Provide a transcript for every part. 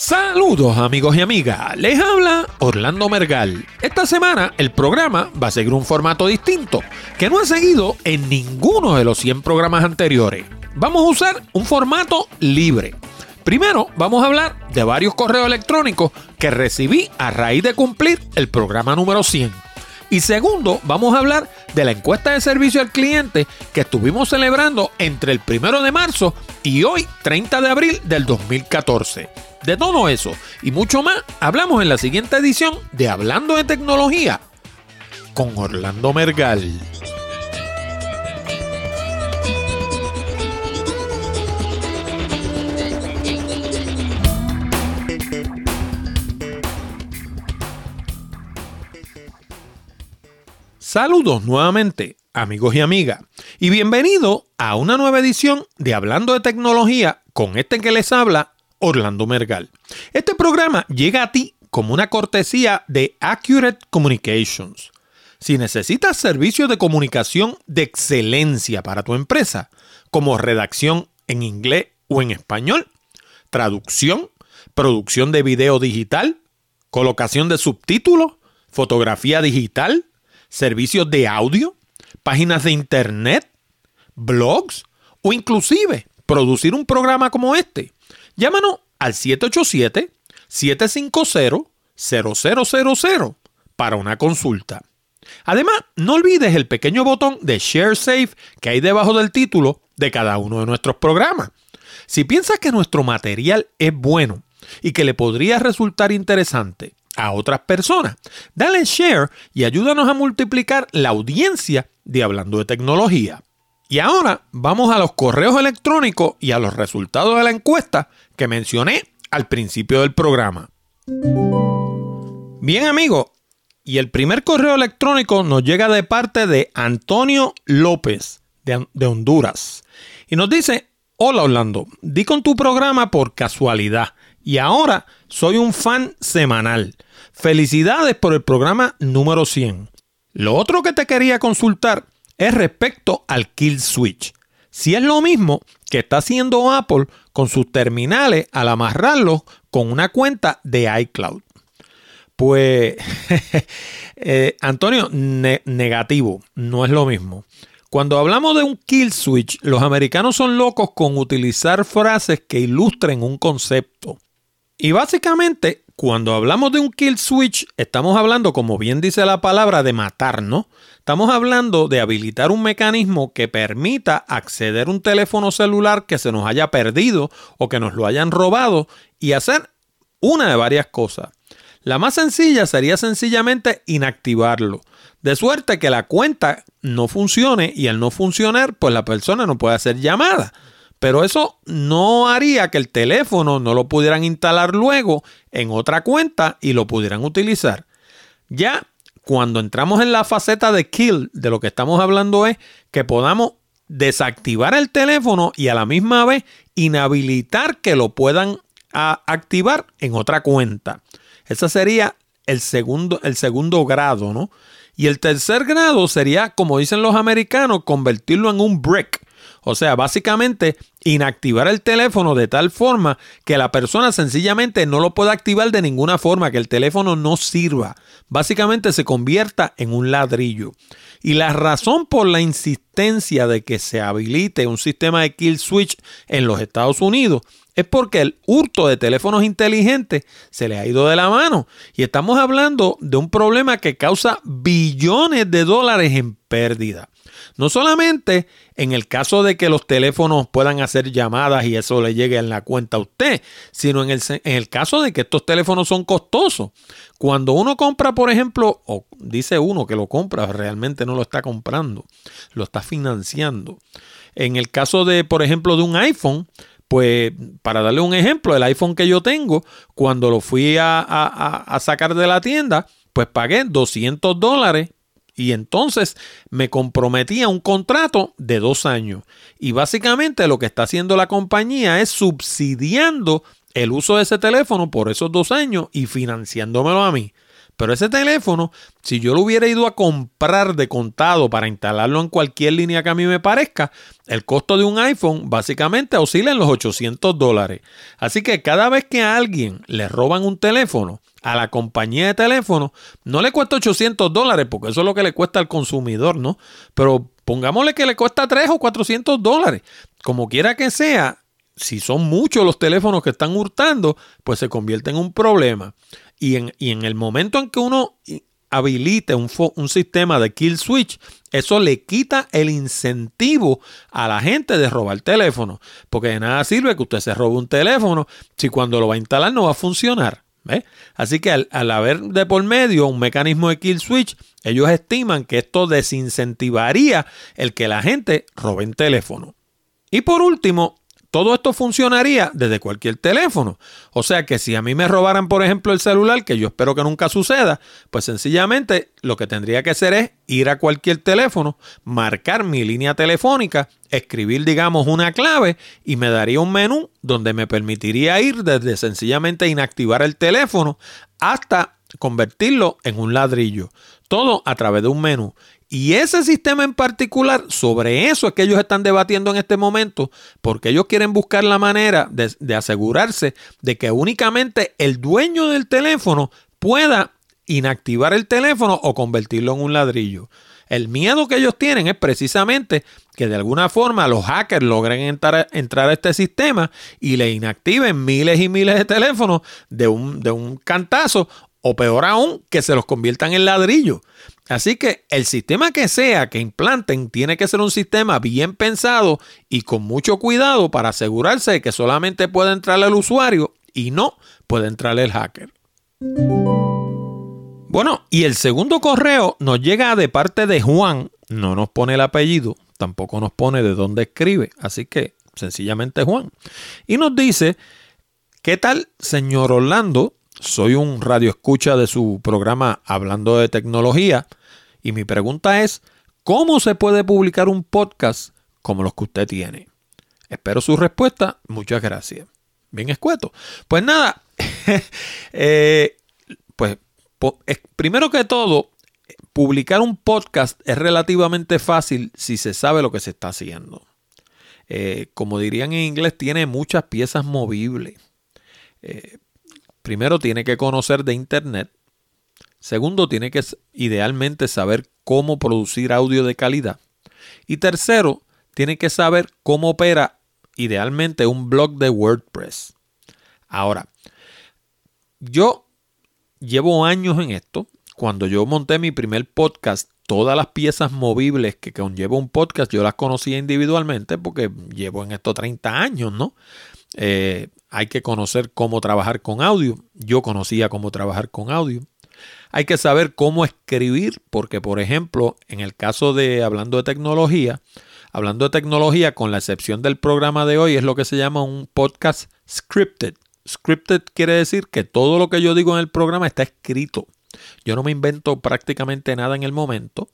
Saludos amigos y amigas, les habla Orlando Mergal. Esta semana el programa va a seguir un formato distinto que no ha seguido en ninguno de los 100 programas anteriores. Vamos a usar un formato libre. Primero vamos a hablar de varios correos electrónicos que recibí a raíz de cumplir el programa número 100. Y segundo, vamos a hablar de la encuesta de servicio al cliente que estuvimos celebrando entre el primero de marzo y hoy, 30 de abril del 2014. De todo eso y mucho más hablamos en la siguiente edición de Hablando de Tecnología con Orlando Mergal. Saludos nuevamente, amigos y amigas, y bienvenido a una nueva edición de Hablando de Tecnología con este que les habla, Orlando Mergal. Este programa llega a ti como una cortesía de Accurate Communications. Si necesitas servicios de comunicación de excelencia para tu empresa, como redacción en inglés o en español, traducción, producción de video digital, colocación de subtítulos, fotografía digital, servicios de audio, páginas de internet, blogs o inclusive producir un programa como este, Llámanos al 787-750-0000 para una consulta. Además, no olvides el pequeño botón de Share Safe que hay debajo del título de cada uno de nuestros programas. Si piensas que nuestro material es bueno y que le podría resultar interesante a otras personas, dale share y ayúdanos a multiplicar la audiencia de Hablando de Tecnología. Y ahora vamos a los correos electrónicos y a los resultados de la encuesta que mencioné al principio del programa. Bien amigos, y el primer correo electrónico nos llega de parte de Antonio López de, de Honduras. Y nos dice, hola Orlando, di con tu programa por casualidad y ahora soy un fan semanal. Felicidades por el programa número 100. Lo otro que te quería consultar es respecto al kill switch. Si es lo mismo que está haciendo Apple con sus terminales al amarrarlos con una cuenta de iCloud. Pues, eh, Antonio, negativo, no es lo mismo. Cuando hablamos de un kill switch, los americanos son locos con utilizar frases que ilustren un concepto. Y básicamente cuando hablamos de un kill switch, estamos hablando, como bien dice la palabra, de matar, ¿no? Estamos hablando de habilitar un mecanismo que permita acceder a un teléfono celular que se nos haya perdido o que nos lo hayan robado y hacer una de varias cosas. La más sencilla sería sencillamente inactivarlo, de suerte que la cuenta no funcione y al no funcionar, pues la persona no puede hacer llamada. Pero eso no haría que el teléfono no lo pudieran instalar luego en otra cuenta y lo pudieran utilizar. Ya cuando entramos en la faceta de kill, de lo que estamos hablando es que podamos desactivar el teléfono y a la misma vez inhabilitar que lo puedan activar en otra cuenta. Ese sería el segundo, el segundo grado, ¿no? Y el tercer grado sería, como dicen los americanos, convertirlo en un brick. O sea, básicamente inactivar el teléfono de tal forma que la persona sencillamente no lo pueda activar de ninguna forma, que el teléfono no sirva. Básicamente se convierta en un ladrillo. Y la razón por la insistencia de que se habilite un sistema de kill switch en los Estados Unidos es porque el hurto de teléfonos inteligentes se le ha ido de la mano. Y estamos hablando de un problema que causa billones de dólares en pérdida. No solamente en el caso de que los teléfonos puedan hacer llamadas y eso le llegue en la cuenta a usted, sino en el, en el caso de que estos teléfonos son costosos. Cuando uno compra, por ejemplo, o dice uno que lo compra, realmente no lo está comprando, lo está financiando. En el caso de, por ejemplo, de un iPhone, pues para darle un ejemplo, el iPhone que yo tengo, cuando lo fui a, a sacar de la tienda, pues pagué 200 dólares y entonces me comprometí a un contrato de dos años. Y básicamente lo que está haciendo la compañía es subsidiando el uso de ese teléfono por esos dos años y financiándomelo a mí. Pero ese teléfono, si yo lo hubiera ido a comprar de contado para instalarlo en cualquier línea que a mí me parezca, el costo de un iPhone básicamente oscila en los 800 dólares. Así que cada vez que a alguien le roban un teléfono, a la compañía de teléfono, no le cuesta 800 dólares, porque eso es lo que le cuesta al consumidor, ¿no? Pero pongámosle que le cuesta 3 o 400 dólares. Como quiera que sea, si son muchos los teléfonos que están hurtando, pues se convierte en un problema. Y en, en el momento en que uno habilite un, un, sistema de kill switch, eso le quita el incentivo a la gente de robar teléfono. Porque de nada sirve que usted se robe un teléfono si cuando lo va a instalar no va a funcionar. Así que al, al, haber de por medio un mecanismo de kill switch, ellos estiman que esto desincentivaría el que la gente robe un teléfono. Y por último, todo esto funcionaría desde cualquier teléfono. O sea que si a mí me robaran, por ejemplo, el celular, que yo espero que nunca suceda, pues sencillamente lo que tendría que hacer es ir a cualquier teléfono, marcar mi línea telefónica, escribir, digamos, una clave y me daría un menú donde me permitiría ir desde sencillamente inactivar el teléfono hasta convertirlo en un ladrillo. Todo a través de un menú. Y ese sistema en particular, sobre eso es que ellos están debatiendo en este momento, porque ellos quieren buscar la manera de, asegurarse de que únicamente el dueño del teléfono pueda inactivar el teléfono o convertirlo en un ladrillo. El miedo que ellos tienen es precisamente que de alguna forma los hackers logren entrar, entrar a este sistema y le inactiven miles y miles de teléfonos de un, de un cantazo o peor aún, que se los conviertan en ladrillo. Así que el sistema que sea que implanten tiene que ser un sistema bien pensado y con mucho cuidado para asegurarse de que solamente puede entrar el usuario y no puede entrar el hacker. Bueno, y el segundo correo nos llega de parte de Juan, no nos pone el apellido, tampoco nos pone de dónde escribe, así que sencillamente Juan. Y nos dice, ¿qué tal, señor Orlando? Soy un radio escucha de su programa Hablando de Tecnología y mi pregunta es, ¿cómo se puede publicar un podcast como los que usted tiene? Espero su respuesta. Muchas gracias. Bien escueto. Pues nada, eh, pues primero que todo, publicar un podcast es relativamente fácil si se sabe lo que se está haciendo. Eh, como dirían en inglés, tiene muchas piezas movibles. Eh, primero tiene que conocer de Internet. Segundo, tiene que idealmente saber cómo producir audio de calidad. Y tercero, tiene que saber cómo opera idealmente un blog de WordPress. Ahora, yo llevo años en esto. Cuando yo monté mi primer podcast, todas las piezas movibles que conlleva un podcast, yo las conocía individualmente porque llevo en esto 30 años, ¿no? Eh, hay que conocer cómo trabajar con audio. Yo conocía cómo trabajar con audio. Hay que saber cómo escribir, porque por ejemplo, en el caso de hablando de tecnología, hablando de tecnología, con la excepción del programa de hoy, es lo que se llama un podcast scripted. Scripted quiere decir que todo lo que yo digo en el programa está escrito. Yo no me invento prácticamente nada en el momento.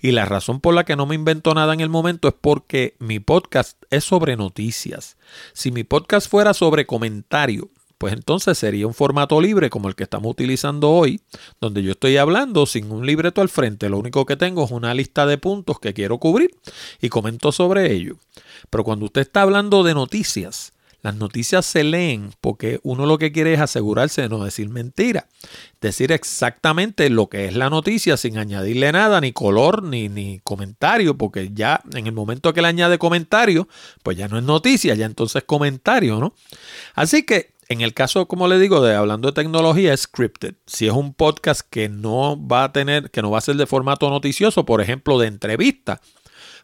Y la razón por la que no me invento nada en el momento es porque mi podcast es sobre noticias. Si mi podcast fuera sobre comentario, pues entonces sería un formato libre como el que estamos utilizando hoy, donde yo estoy hablando sin un libreto al frente. Lo único que tengo es una lista de puntos que quiero cubrir y comento sobre ello. Pero cuando usted está hablando de noticias, las noticias se leen porque uno lo que quiere es asegurarse de no decir mentira. Decir exactamente lo que es la noticia sin añadirle nada, ni color, ni, ni comentario, porque ya en el momento que le añade comentario, pues ya no es noticia, ya entonces comentario, ¿no? Así que en el caso, como le digo, de hablando de tecnología, es scripted. Si es un podcast que no va a tener, que no va a ser de formato noticioso, por ejemplo, de entrevista,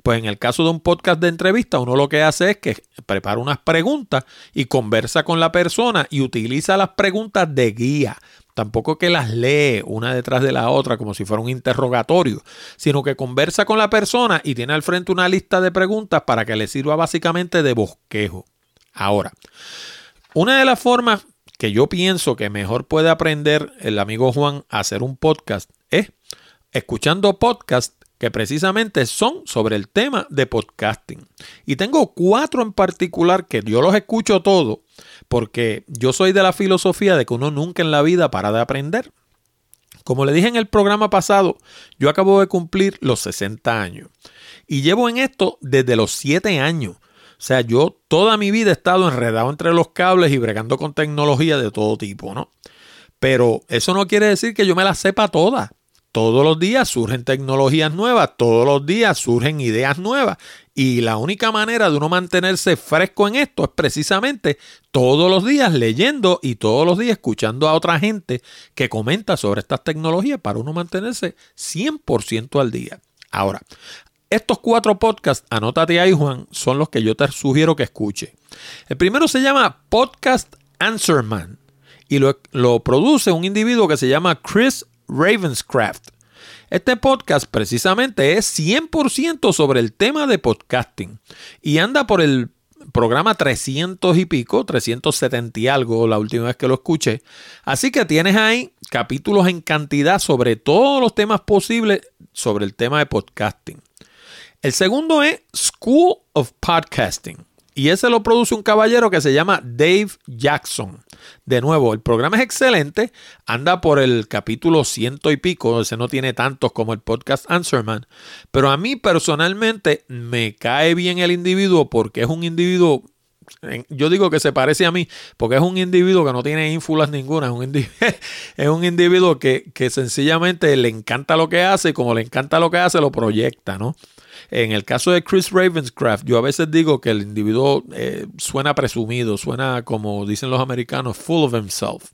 pues en el caso de un podcast de entrevista, uno lo que hace es que prepara unas preguntas y conversa con la persona y utiliza las preguntas de guía. Tampoco que las lee una detrás de la otra como si fuera un interrogatorio, sino que conversa con la persona y tiene al frente una lista de preguntas para que le sirva básicamente de bosquejo. Ahora, una de las formas que yo pienso que mejor puede aprender el amigo Juan a hacer un podcast es escuchando podcasts que precisamente son sobre el tema de podcasting. Y tengo cuatro en particular que yo los escucho todos porque yo soy de la filosofía de que uno nunca en la vida para de aprender. Como le dije en el programa pasado, yo acabo de cumplir los 60 años y llevo en esto desde los 7 años. O sea, yo toda mi vida he estado enredado entre los cables y bregando con tecnología de todo tipo, ¿no? Pero eso no quiere decir que yo me la sepa toda. Todos los días surgen tecnologías nuevas, todos los días surgen ideas nuevas. Y la única manera de uno mantenerse fresco en esto es precisamente todos los días leyendo y todos los días escuchando a otra gente que comenta sobre estas tecnologías para uno mantenerse 100% al día. Ahora, estos cuatro podcasts, anótate ahí Juan, son los que yo te sugiero que escuche. El primero se llama Podcast Answerman y lo, lo produce un individuo que se llama Chris Ravenscraft. Este podcast precisamente es 100% sobre el tema de podcasting y anda por el programa 300 y pico, 370 y algo la última vez que lo escuché. Así que tienes ahí capítulos en cantidad sobre todos los temas posibles sobre el tema de podcasting. El segundo es School of Podcasting. Y ese lo produce un caballero que se llama Dave Jackson. De nuevo, el programa es excelente, anda por el capítulo ciento y pico, ese no tiene tantos como el podcast Answerman, pero a mí personalmente me cae bien el individuo porque es un individuo yo digo que se parece a mí porque es un individuo que no tiene ínfulas ninguna, es un individuo, es un individuo que, que, sencillamente le encanta lo que hace y como le encanta lo que hace lo proyecta, ¿no? En el caso de Chris Ravenscraft, yo a veces digo que el individuo eh, suena presumido, suena como dicen los americanos, full of himself.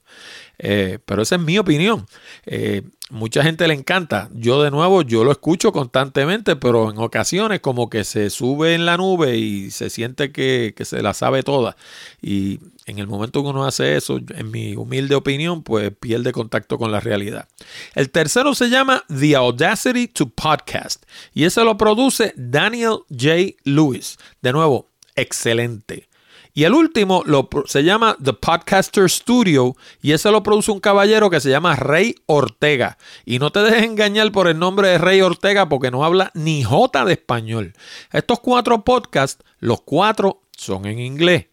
Eh, pero esa es mi opinión. Eh, mucha gente le encanta. Yo de nuevo, yo lo escucho constantemente, pero en ocasiones como que se sube en la nube y se siente que, que se la sabe toda. Y en el momento que uno hace eso, en mi humilde opinión, pues pierde contacto con la realidad. El tercero se llama The Audacity to Podcast y ese lo produce Daniel J. Lewis. De nuevo, excelente. Y el último lo, se llama The Podcaster Studio y ese lo produce un caballero que se llama Rey Ortega. Y no te dejes engañar por el nombre de Rey Ortega porque no habla ni jota de español. Estos cuatro podcasts, los cuatro son en inglés.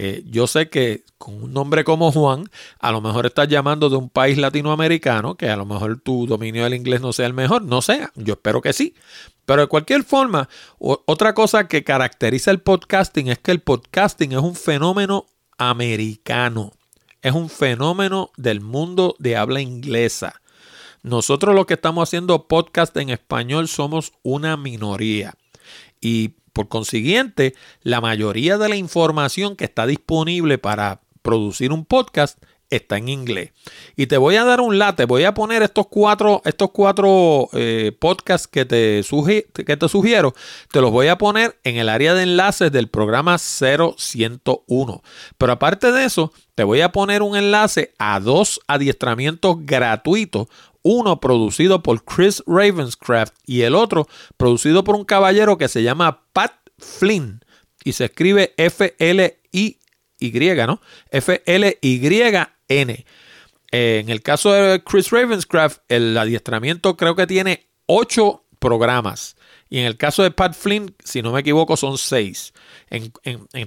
Eh, yo sé que con un nombre como Juan, a lo mejor estás llamando de un país latinoamericano, que a lo mejor tu dominio del inglés no sea el mejor, no sea, yo espero que sí. Pero de cualquier forma, otra cosa que caracteriza el podcasting es que el podcasting es un fenómeno americano, es un fenómeno del mundo de habla inglesa. Nosotros los que estamos haciendo podcast en español somos una minoría. Y por consiguiente, la mayoría de la información que está disponible para producir un podcast está en inglés. Y te voy a dar un late, voy a poner estos cuatro, estos cuatro eh, podcasts que te, que te sugiero, te los voy a poner en el área de enlaces del programa 0101. Pero aparte de eso, te voy a poner un enlace a dos adiestramientos gratuitos uno producido por Chris Ravenscraft y el otro producido por un caballero que se llama Pat Flynn y se escribe F-L-I-Y, ¿no? F-L-Y-N. Eh, en el caso de Chris Ravenscraft, el adiestramiento creo que tiene ocho programas. Y en el caso de Pat Flynn, si no me equivoco, son seis. En,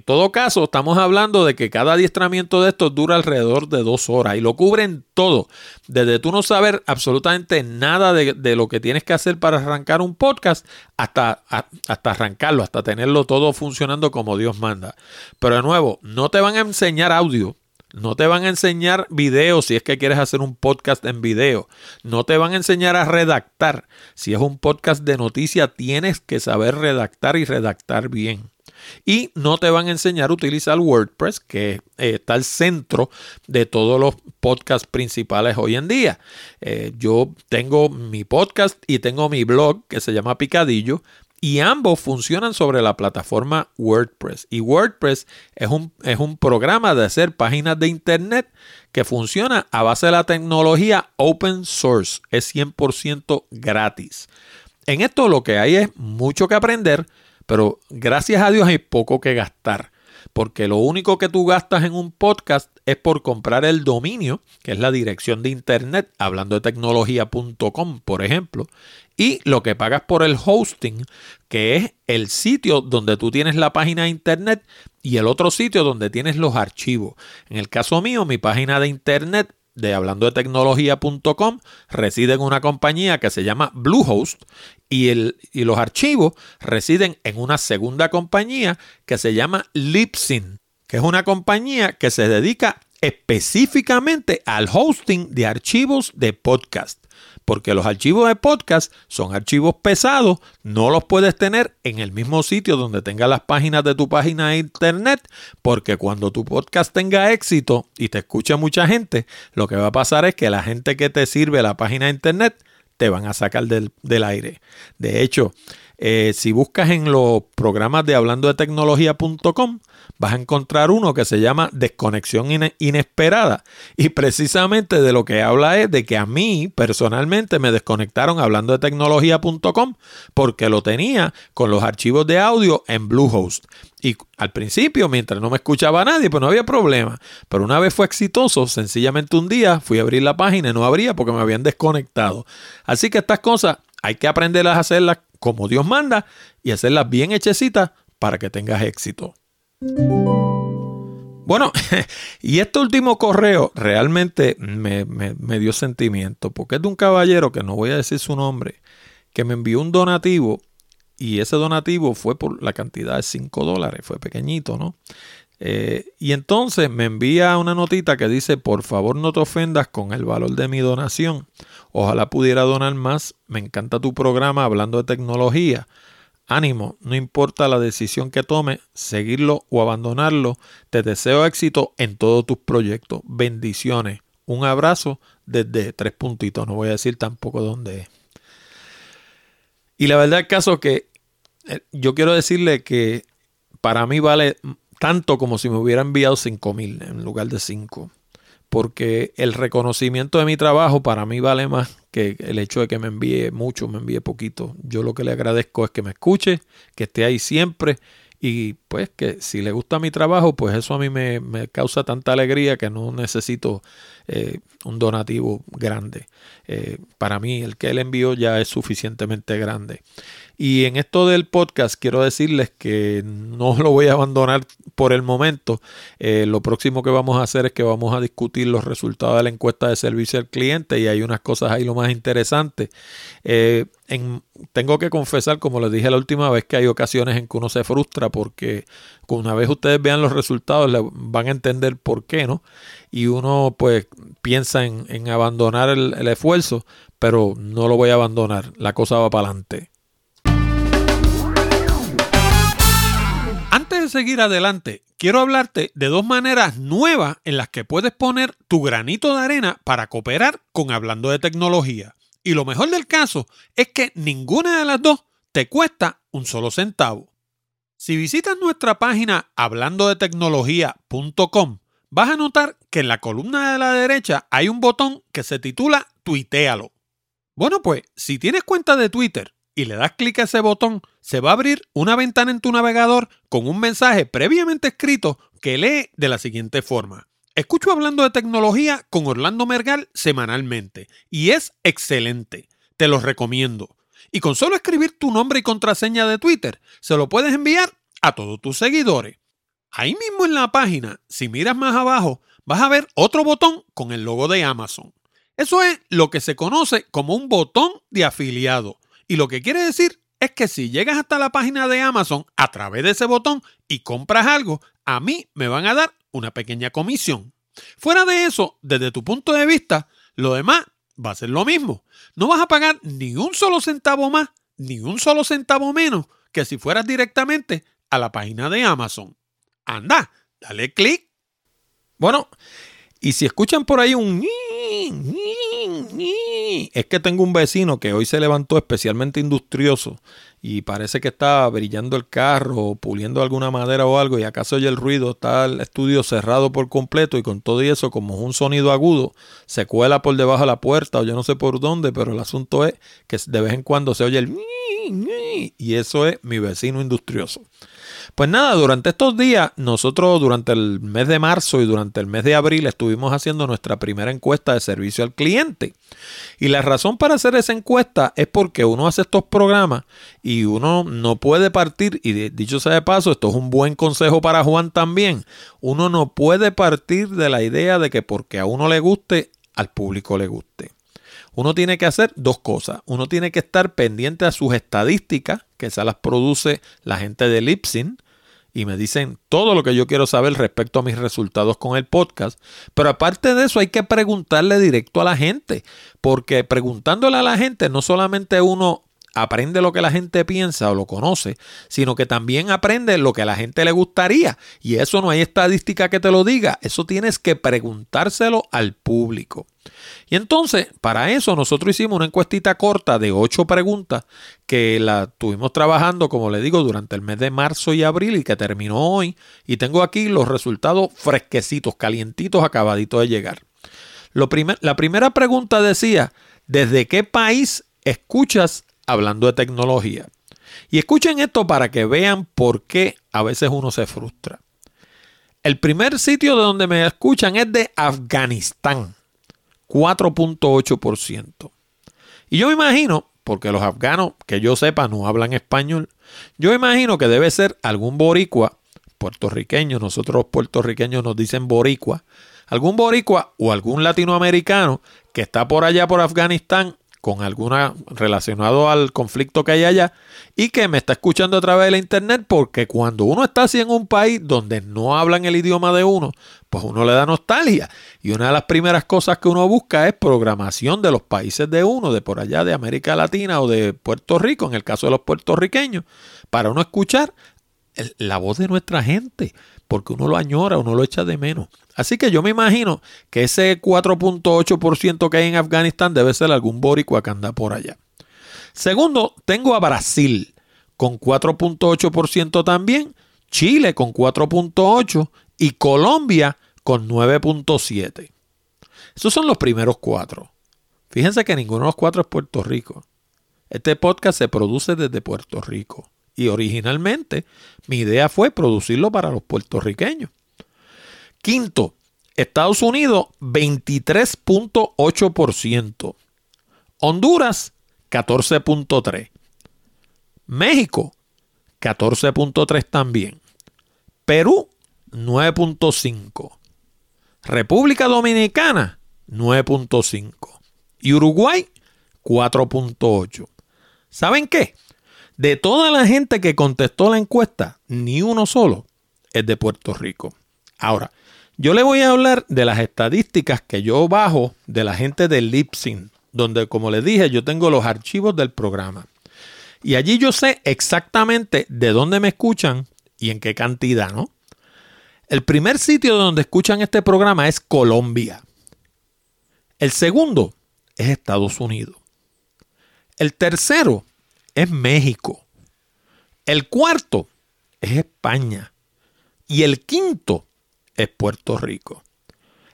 todo caso, estamos hablando de que cada adiestramiento de estos dura alrededor de dos horas y lo cubren todo. Desde tú no saber absolutamente nada de, lo que tienes que hacer para arrancar un podcast hasta, hasta arrancarlo, hasta tenerlo todo funcionando como Dios manda. Pero de nuevo, no te van a enseñar audio. No te van a enseñar video si es que quieres hacer un podcast en video. No te van a enseñar a redactar. Si es un podcast de noticias, tienes que saber redactar y redactar bien. Y no te van a enseñar a utilizar WordPress, que eh, está al centro de todos los podcasts principales hoy en día. Eh, yo tengo mi podcast y tengo mi blog que se llama Picadillo y ambos funcionan sobre la plataforma WordPress. Y WordPress es un, es un, programa de hacer páginas de Internet que funciona a base de la tecnología open source. Es 100% gratis. En esto lo que hay es mucho que aprender, pero gracias a Dios hay poco que gastar. Porque lo único que tú gastas en un podcast es por comprar el dominio, que es la dirección de internet, hablando de tecnología.com, por ejemplo, y lo que pagas por el hosting, que es el sitio donde tú tienes la página de internet y el otro sitio donde tienes los archivos. En el caso mío, mi página de internet de hablando de tecnología.com reside en una compañía que se llama Bluehost y, el, y los archivos residen en una segunda compañía que se llama Libsyn, que es una compañía que se dedica específicamente al hosting de archivos de podcast porque los archivos de podcast son archivos pesados, no los puedes tener en el mismo sitio donde tengas las páginas de tu página de internet, porque cuando tu podcast tenga éxito y te escucha mucha gente, lo que va a pasar es que la gente que te sirve la página de internet te van a sacar del, aire. De hecho, eh, si buscas en los programas de hablando de tecnología.com, vas a encontrar uno que se llama desconexión inesperada. Y precisamente de lo que habla es de que a mí personalmente me desconectaron hablando de tecnología.com porque lo tenía con los archivos de audio en Bluehost. Y al principio, mientras no me escuchaba nadie, pues no había problema. Pero una vez fue exitoso, sencillamente un día fui a abrir la página y no abría porque me habían desconectado. Así que estas cosas hay que aprenderlas a hacerlas como Dios manda y hacerlas bien hechecitas para que tengas éxito. Bueno, y este último correo realmente me, dio sentimiento, porque es de un caballero que no voy a decir su nombre, que me envió un donativo y ese donativo fue por la cantidad de 5 dólares, fue pequeñito, ¿no? Eh, y entonces me envía una notita que dice, por favor no te ofendas con el valor de mi donación. Ojalá pudiera donar más. Me encanta tu programa hablando de tecnología. Ánimo, no importa la decisión que tome, seguirlo o abandonarlo. Te deseo éxito en todos tus proyectos. Bendiciones. Un abrazo desde tres puntitos. No voy a decir tampoco dónde es. Y la verdad es caso que eh, yo quiero decirle que para mí vale tanto como si me hubiera enviado cinco mil en lugar de cinco porque el reconocimiento de mi trabajo para mí vale más que el hecho de que me envíe mucho, me envíe poquito. Yo lo que le agradezco es que me escuche, que esté ahí siempre y pues que si le gusta mi trabajo, pues eso a mí me, causa tanta alegría que no necesito eh, un donativo grande. Eh, para mí el que él envió ya es suficientemente grande. Y en esto del podcast quiero decirles que no lo voy a abandonar por el momento. Eh, lo próximo que vamos a hacer es que vamos a discutir los resultados de la encuesta de servicio al cliente y hay unas cosas ahí lo más interesante. Eh, tengo que confesar, como les dije la última vez, que hay ocasiones en que uno se frustra porque una vez ustedes vean los resultados van a entender por qué, ¿no? Y uno pues piensa en, abandonar el esfuerzo, pero no lo voy a abandonar. La cosa va para adelante. Seguir adelante, quiero hablarte de dos maneras nuevas en las que puedes poner tu granito de arena para cooperar con Hablando de Tecnología. Y lo mejor del caso es que ninguna de las dos te cuesta un solo centavo. Si visitas nuestra página hablandodetecnología.com, vas a notar que en la columna de la derecha hay un botón que se titula Tuitealo. Bueno, pues si tienes cuenta de Twitter y le das clic a ese botón, se va a abrir una ventana en tu navegador con un mensaje previamente escrito que lee de la siguiente forma. Escucho hablando de tecnología con Orlando Mergal semanalmente y es excelente. Te lo recomiendo. Y con solo escribir tu nombre y contraseña de Twitter, se lo puedes enviar a todos tus seguidores. Ahí mismo en la página, si miras más abajo, vas a ver otro botón con el logo de Amazon. Eso es lo que se conoce como un botón de afiliado. Y lo que quiere decir es que si llegas hasta la página de Amazon a través de ese botón y compras algo, a mí me van a dar una pequeña comisión. Fuera de eso, desde tu punto de vista, lo demás va a ser lo mismo. No vas a pagar ni un solo centavo más, ni un solo centavo menos que si fueras directamente a la página de Amazon. Anda, dale clic. Bueno, y si escuchan por ahí un es que tengo un vecino que hoy se levantó especialmente industrioso y parece que está brillando el carro o puliendo alguna madera o algo y acaso oye el ruido, está el estudio cerrado por completo y con todo y eso como es un sonido agudo se cuela por debajo de la puerta o yo no sé por dónde, pero el asunto es que de vez en cuando se oye el y eso es mi vecino industrioso. Pues nada, durante estos días, nosotros durante el mes de marzo y durante el mes de abril estuvimos haciendo nuestra primera encuesta de servicio al cliente. Y la razón para hacer esa encuesta es porque uno hace estos programas y uno no puede partir, y dicho sea de paso, esto es un buen consejo para Juan también, uno no puede partir de la idea de que porque a uno le guste, al público le guste. Uno tiene que hacer dos cosas. Uno tiene que estar pendiente a sus estadísticas, que esas las produce la gente de Lipsin, y me dicen todo lo que yo quiero saber respecto a mis resultados con el podcast. Pero aparte de eso hay que preguntarle directo a la gente, porque preguntándole a la gente no solamente uno aprende lo que la gente piensa o lo conoce, sino que también aprende lo que a la gente le gustaría. Y eso no hay estadística que te lo diga, eso tienes que preguntárselo al público. Y entonces, para eso nosotros hicimos una encuestita corta de ocho preguntas que la tuvimos trabajando, como le digo, durante el mes de marzo y abril y que terminó hoy. Y tengo aquí los resultados fresquecitos, calientitos, acabaditos de llegar. Lo la primera pregunta decía, ¿desde qué país escuchas hablando de tecnología. Y escuchen esto para que vean por qué a veces uno se frustra. El primer sitio de donde me escuchan es de Afganistán, 4.8%. Y yo me imagino, porque los afganos, que yo sepa, no hablan español, yo imagino que debe ser algún boricua, puertorriqueño, nosotros los puertorriqueños nos dicen boricua, algún boricua o algún latinoamericano que está por allá por Afganistán con alguna relacionado al conflicto que hay allá y que me está escuchando a través de la internet porque cuando uno está así en un país donde no hablan el idioma de uno, pues uno le da nostalgia. Y una de las primeras cosas que uno busca es programación de los países de uno, de por allá de América Latina o de Puerto Rico, en el caso de los puertorriqueños, para uno escuchar la voz de nuestra gente, porque uno lo añora, uno lo echa de menos. Así que yo me imagino que ese 4.8% que hay en Afganistán debe ser algún boricua que anda por allá. Segundo, tengo a Brasil con 4.8% también, Chile con 4.8% y Colombia con 9.7%. Esos son los primeros cuatro. Fíjense que ninguno de los cuatro es Puerto Rico. Este podcast se produce desde Puerto Rico. Y originalmente mi idea fue producirlo para los puertorriqueños. Quinto, Estados Unidos 23.8%. Honduras 14.3%. México 14.3% también. Perú 9.5%. República Dominicana 9.5%. Y Uruguay 4.8%. ¿Saben qué? De toda la gente que contestó la encuesta, ni uno solo es de Puerto Rico. Ahora, yo le voy a hablar de las estadísticas que yo bajo de la gente de Lipsyn, donde, como les dije, yo tengo los archivos del programa. Y allí yo sé exactamente de dónde me escuchan y en qué cantidad, ¿no? El primer sitio donde escuchan este programa es Colombia. El segundo es Estados Unidos. El tercero es México. El cuarto es España. Y el quinto es Puerto Rico.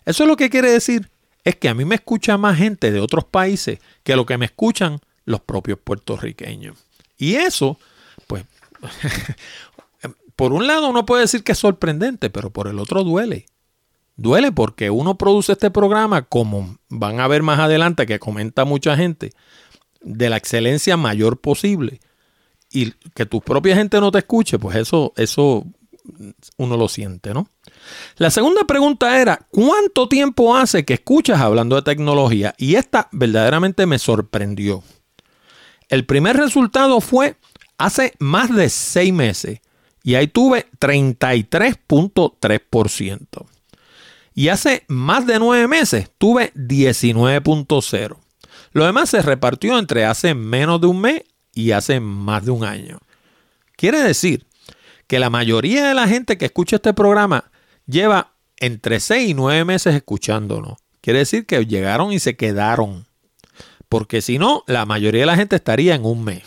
Eso es lo que quiere decir es que a mí me escucha más gente de otros países que lo que me escuchan los propios puertorriqueños. Y eso, pues, por un lado uno puede decir que es sorprendente, pero por el otro duele. Duele porque uno produce este programa, como van a ver más adelante que comenta mucha gente, de la excelencia mayor posible y que tu propia gente no te escuche, pues eso, eso uno lo siente, ¿no? La segunda pregunta era, ¿cuánto tiempo hace que escuchas hablando de tecnología? Y esta verdaderamente me sorprendió. El primer resultado fue hace más de seis meses y ahí tuve 33.3%. Y hace más de nueve meses tuve 19.0%. Lo demás se repartió entre hace menos de un mes y hace más de un año. Quiere decir que la mayoría de la gente que escucha este programa lleva entre 6 y 9 meses escuchándonos. Quiere decir que llegaron y se quedaron. Porque si no, la mayoría de la gente estaría en un mes.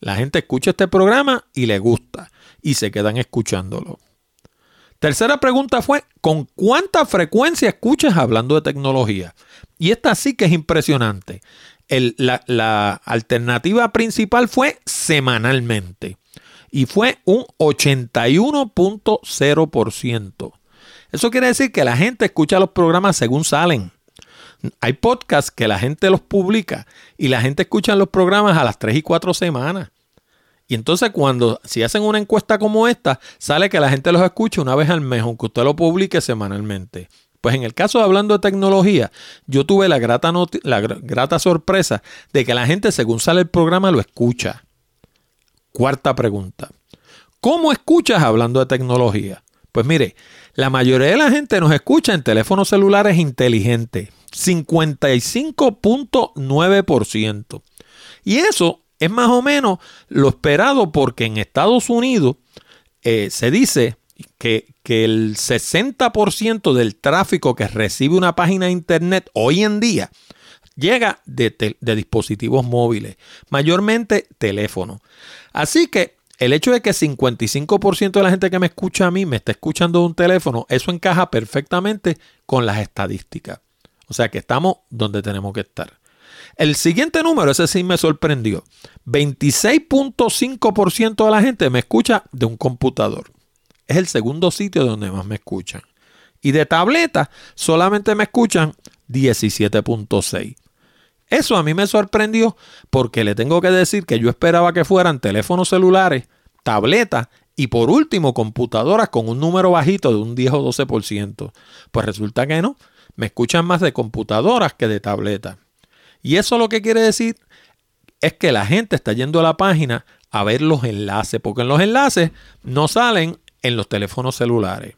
La gente escucha este programa y le gusta y se quedan escuchándolo. Tercera pregunta fue, ¿con cuánta frecuencia escuchas hablando de tecnología? Y esta sí que es impresionante. la, alternativa principal fue semanalmente y fue un 81.0%. Eso quiere decir que la gente escucha los programas según salen. Hay podcasts que la gente los publica y la gente escucha los programas a las 3 y 4 semanas. Y entonces cuando, si hacen una encuesta como esta, sale que la gente los escucha una vez al mes, aunque usted lo publique semanalmente. Pues en el caso de hablando de tecnología, yo tuve la grata, la grata sorpresa de que la gente, según sale el programa, lo escucha. Cuarta pregunta. ¿Cómo escuchas hablando de tecnología? Pues mire, la mayoría de la gente nos escucha en teléfonos celulares inteligentes, 55.9%. Y eso es más o menos lo esperado porque en Estados Unidos eh, se dice que, el 60% del tráfico que recibe una página de Internet hoy en día llega de, dispositivos móviles, mayormente teléfonos. Así que el hecho de que 55% de la gente que me escucha a mí me está escuchando de un teléfono, eso encaja perfectamente con las estadísticas. O sea que estamos donde tenemos que estar. El siguiente número, ese sí me sorprendió. 26.5% de la gente me escucha de un computador. Es el segundo sitio donde más me escuchan. Y de tableta solamente me escuchan 17.6. Eso a mí me sorprendió porque le tengo que decir que yo esperaba que fueran teléfonos celulares, tabletas y por último computadoras con un número bajito de un 10 o 12%. Pues resulta que no, me escuchan más de computadoras que de tabletas. Y eso lo que quiere decir es que la gente está yendo a la página a ver los enlaces, porque en los enlaces no salen en los teléfonos celulares.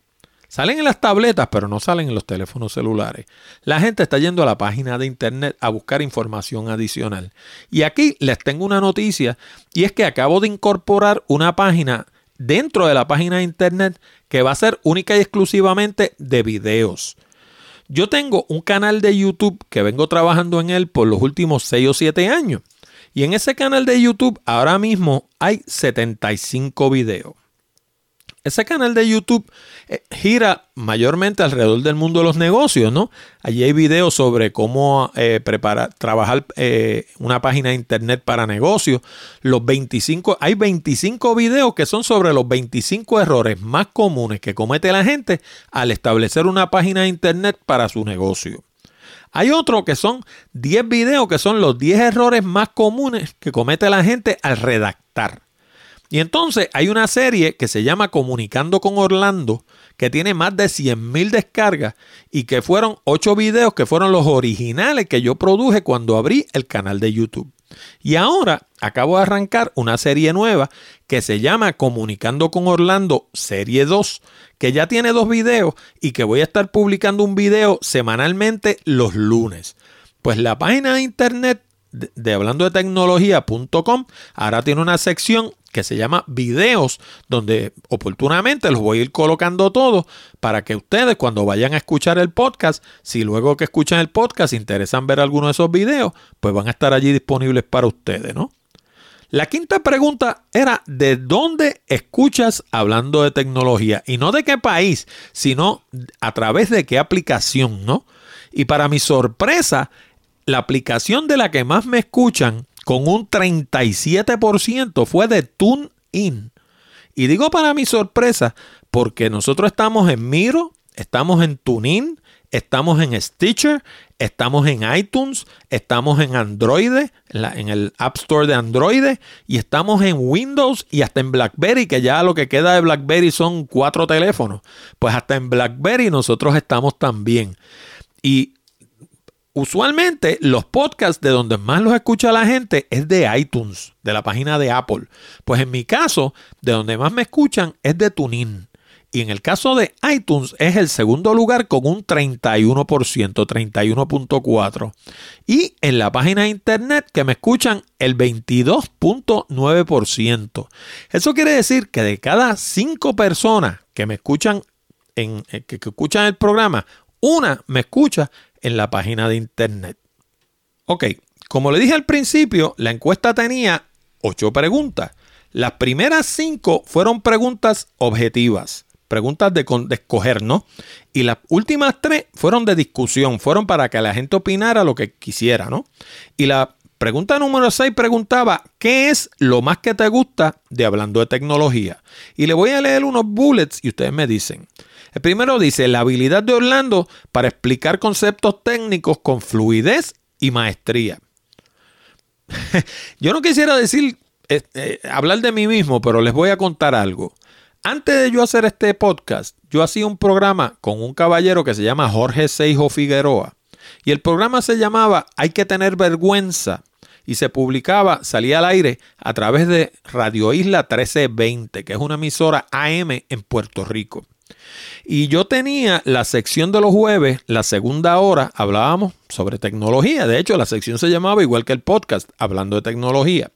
Salen en las tabletas, pero no salen en los teléfonos celulares. La gente está yendo a la página de internet a buscar información adicional. Y aquí les tengo una noticia, y es que acabo de incorporar una página dentro de la página de internet que va a ser única y exclusivamente de videos. Yo tengo un canal de YouTube que vengo trabajando en él por los últimos 6 o 7 años. Y en ese canal de YouTube ahora mismo hay 75 videos. Ese canal de YouTube eh, gira mayormente alrededor del mundo de los negocios, ¿no? Allí hay videos sobre cómo eh, preparar, trabajar eh, una página de internet para negocios. Los 25, hay 25 videos que son sobre los 25 errores más comunes que comete la gente al establecer una página de internet para su negocio. Hay otro que son 10 videos que son los 10 errores más comunes que comete la gente al redactar. Y entonces hay una serie que se llama Comunicando con Orlando, que tiene más de 100.000 descargas y que fueron 8 videos que fueron los originales que yo produje cuando abrí el canal de YouTube. Y ahora acabo de arrancar una serie nueva que se llama Comunicando con Orlando Serie 2, que ya tiene dos videos y que voy a estar publicando un video semanalmente los lunes. Pues la página de internet de, hablando de tecnología.com ahora tiene una sección que se llama videos, donde oportunamente los voy a ir colocando todos para que ustedes cuando vayan a escuchar el podcast, si luego que escuchan el podcast interesan ver alguno de esos videos, pues van a estar allí disponibles para ustedes, ¿no? La quinta pregunta era ¿de dónde escuchas hablando de tecnología? Y no de qué país, sino a través de qué aplicación, ¿no? Y para mi sorpresa, la aplicación de la que más me escuchan con un 37% fue de TuneIn. Y digo para mi sorpresa, porque nosotros estamos en Miro, estamos en TuneIn, estamos en Stitcher, estamos en iTunes, estamos en Android, en, el App Store de Android, y estamos en Windows y hasta en BlackBerry, que ya lo que queda de BlackBerry son cuatro teléfonos. Pues hasta en BlackBerry nosotros estamos también. Y Usualmente los podcasts de donde más los escucha la gente es de iTunes, de la página de Apple. Pues en mi caso, de donde más me escuchan es de TuneIn. Y en el caso de iTunes es el segundo lugar con un 31%, 31.4%. Y en la página de internet que me escuchan el 22.9%. Eso quiere decir que de cada cinco personas que me escuchan en, eh, que escuchan el programa, una me escucha en la página de internet. Ok, como le dije al principio, la encuesta tenía ocho preguntas. Las primeras cinco fueron preguntas objetivas, preguntas de, escoger, ¿no? Y las últimas tres fueron de discusión, fueron para que la gente opinara lo que quisiera, ¿no? Y la pregunta número seis preguntaba, ¿qué es lo más que te gusta de hablando de tecnología? Y le voy a leer unos bullets y ustedes me dicen. El primero dice la habilidad de Orlando para explicar conceptos técnicos con fluidez y maestría. Yo no quisiera decir, eh, eh, hablar de mí mismo, pero les voy a contar algo. Antes de yo hacer este podcast, yo hacía un programa con un caballero que se llama Jorge Seijo Figueroa. Y el programa se llamaba Hay que tener vergüenza. Y se publicaba, salía al aire a través de Radio Isla 1320, que es una emisora AM en Puerto Rico. Y yo tenía la sección de los jueves, la segunda hora, hablábamos sobre tecnología. De hecho, la sección se llamaba igual que el podcast, hablando de tecnología.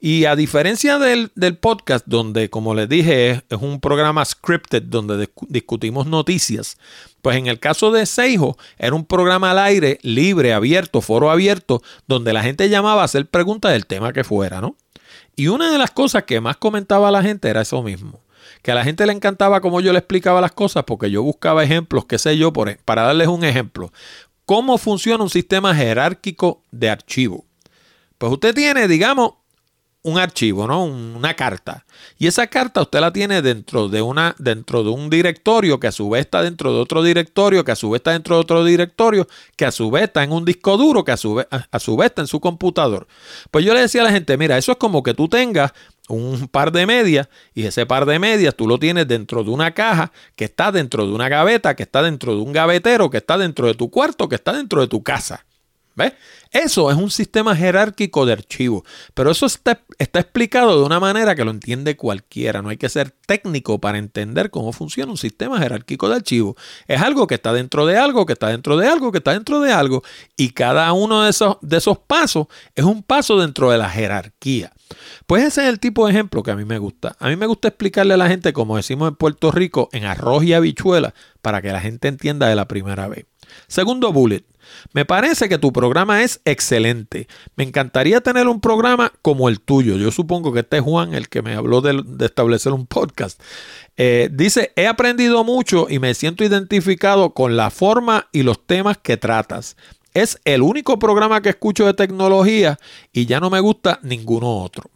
Y a diferencia del, podcast, donde, como les dije, es, un programa scripted donde discutimos noticias, pues en el caso de Seijo, era un programa al aire, libre, abierto, foro abierto, donde la gente llamaba a hacer preguntas del tema que fuera, ¿no? Y una de las cosas que más comentaba la gente era eso mismo que a la gente le encantaba como yo le explicaba las cosas porque yo buscaba ejemplos, qué sé yo, e, para darles un ejemplo. ¿Cómo funciona un sistema jerárquico de archivo? Pues usted tiene, digamos, un archivo, ¿no? Una carta. Y esa carta usted la tiene dentro de, una, dentro de un directorio que a su vez está dentro de otro directorio, que a su vez está dentro de otro directorio, que a su vez está en un disco duro, que a su vez, a su vez está en su computador. Pues yo le decía a la gente, mira, eso es como que tú tengas un par de medias y ese par de medias tú lo tienes dentro de una caja que está dentro de una gaveta, que está dentro de un gavetero, que está dentro de tu cuarto, que está dentro de tu casa. ¿Ves? Eso es un sistema jerárquico de archivos, pero eso está, está, explicado de una manera que lo entiende cualquiera. No hay que ser técnico para entender cómo funciona un sistema jerárquico de archivos. Es algo que está dentro de algo, que está dentro de algo, que está dentro de algo, y cada uno de esos, de esos pasos es un paso dentro de la jerarquía. Pues ese es el tipo de ejemplo que a mí me gusta. A mí me gusta explicarle a la gente, como decimos en Puerto Rico, en arroz y habichuela, para que la gente entienda de la primera vez. Segundo bullet. Me parece que tu programa es excelente. Me encantaría tener un programa como el tuyo. Yo supongo que este es Juan el que me habló de, establecer un podcast. Eh, dice, he aprendido mucho y me siento identificado con la forma y los temas que tratas. Es el único programa que escucho de tecnología y ya no me gusta ninguno otro.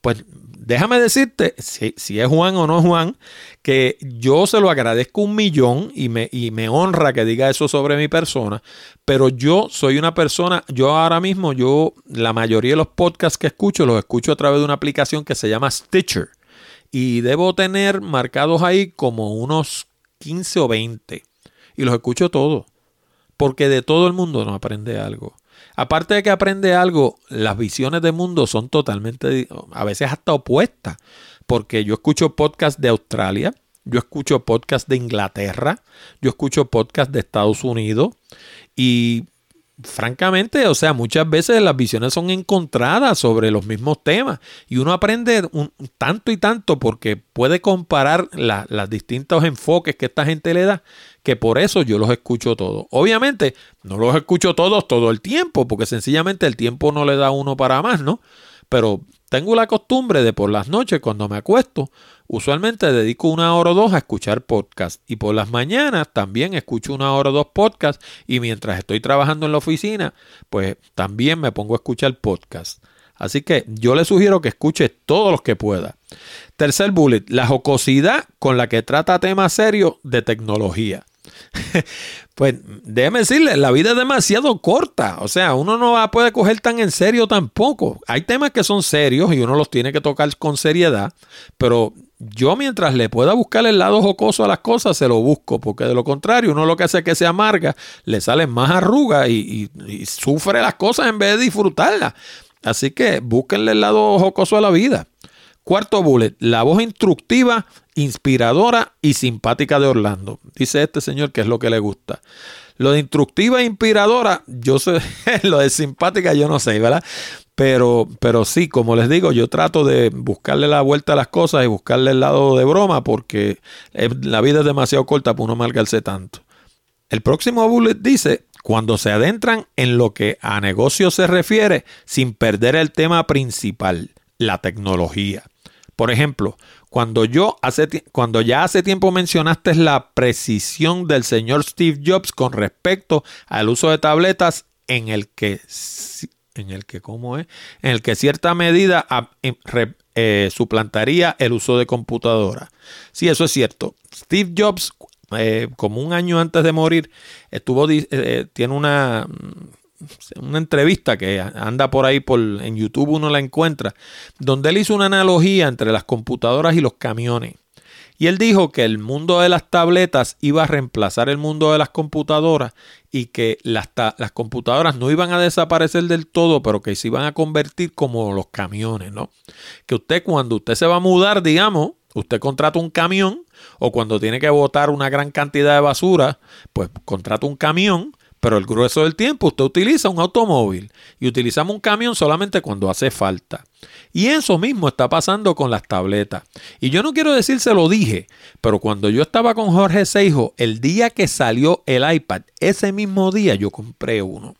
Pues déjame decirte, si, es Juan o no Juan, que yo se lo agradezco un millón y me, y me honra que diga eso sobre mi persona, pero yo soy una persona, yo ahora mismo, yo la mayoría de los podcasts que escucho los escucho a través de una aplicación que se llama Stitcher y debo tener marcados ahí como unos 15 o 20 y los escucho todos porque de todo el mundo no aprende algo. Aparte de que aprende algo, las visiones de mundo son totalmente, a veces hasta opuestas, porque yo escucho podcast de Australia, yo escucho podcast de Inglaterra, yo escucho podcast de Estados Unidos y francamente, o sea, muchas veces las visiones son encontradas sobre los mismos temas y uno aprende tanto y tanto porque puede comparar los distintos enfoques que esta gente le da, que por eso yo los escucho todos. Obviamente, no los escucho todos todo el tiempo, porque sencillamente el tiempo no le da uno para más, ¿no? Pero tengo la costumbre de por las noches, cuando me acuesto, usualmente dedico una hora o dos a escuchar podcast. Y por las mañanas también escucho una hora o dos podcast. Y mientras estoy trabajando en la oficina, pues también me pongo a escuchar podcast. Así que yo le sugiero que escuche todos los que pueda. Tercer bullet, la jocosidad con la que trata temas serios de tecnología. pues déjeme decirle, la vida es demasiado corta. O sea, uno no va puede coger tan en serio tampoco. Hay temas que son serios y uno los tiene que tocar con seriedad, pero yo mientras le pueda buscar el lado jocoso a las cosas, se lo busco, porque de lo contrario, uno lo que hace es que se amarga, le salen más arrugas y, y sufre las cosas en vez de disfrutarlas. Así que búsquenle el lado jocoso a la vida. Cuarto bullet, la voz instructiva, inspiradora y simpática de Orlando. Dice este señor que es lo que le gusta. Lo de instructiva e inspiradora, yo sé, lo de simpática yo no sé, ¿verdad? Pero, pero sí, como les digo, yo trato de buscarle la vuelta a las cosas y buscarle el lado de broma porque la vida es demasiado corta para uno marcarse tanto. El próximo bullet dice, cuando se adentran en lo que a negocio se refiere sin perder el tema principal, la tecnología. Por ejemplo, cuando, yo hace, cuando ya hace tiempo mencionaste la precisión del señor Steve Jobs con respecto al uso de tabletas en el que, en el que, ¿cómo es? En el que cierta medida em, eh, suplantaría el uso de computadora. Sí, eso es cierto. Steve Jobs, eh, como un año antes de morir, estuvo, eh, tiene una, una entrevista que anda por ahí por, en YouTube uno la encuentra, donde él hizo una analogía entre las computadoras y los camiones. Y él dijo que el mundo de las tabletas iba a reemplazar el mundo de las computadoras y que las, las computadoras no iban a desaparecer del todo, pero que se iban a convertir como los camiones, ¿no? Que usted cuando usted se va a mudar, digamos, usted contrata un camión o cuando tiene que botar una gran cantidad de basura, pues contrata un camión pero el grueso del tiempo usted utiliza un automóvil y utilizamos un camión solamente cuando hace falta. Y eso mismo está pasando con las tabletas. Y yo no quiero decir se lo dije, pero cuando yo estaba con Jorge Seijo, el día que salió el iPad, ese mismo día yo compré uno.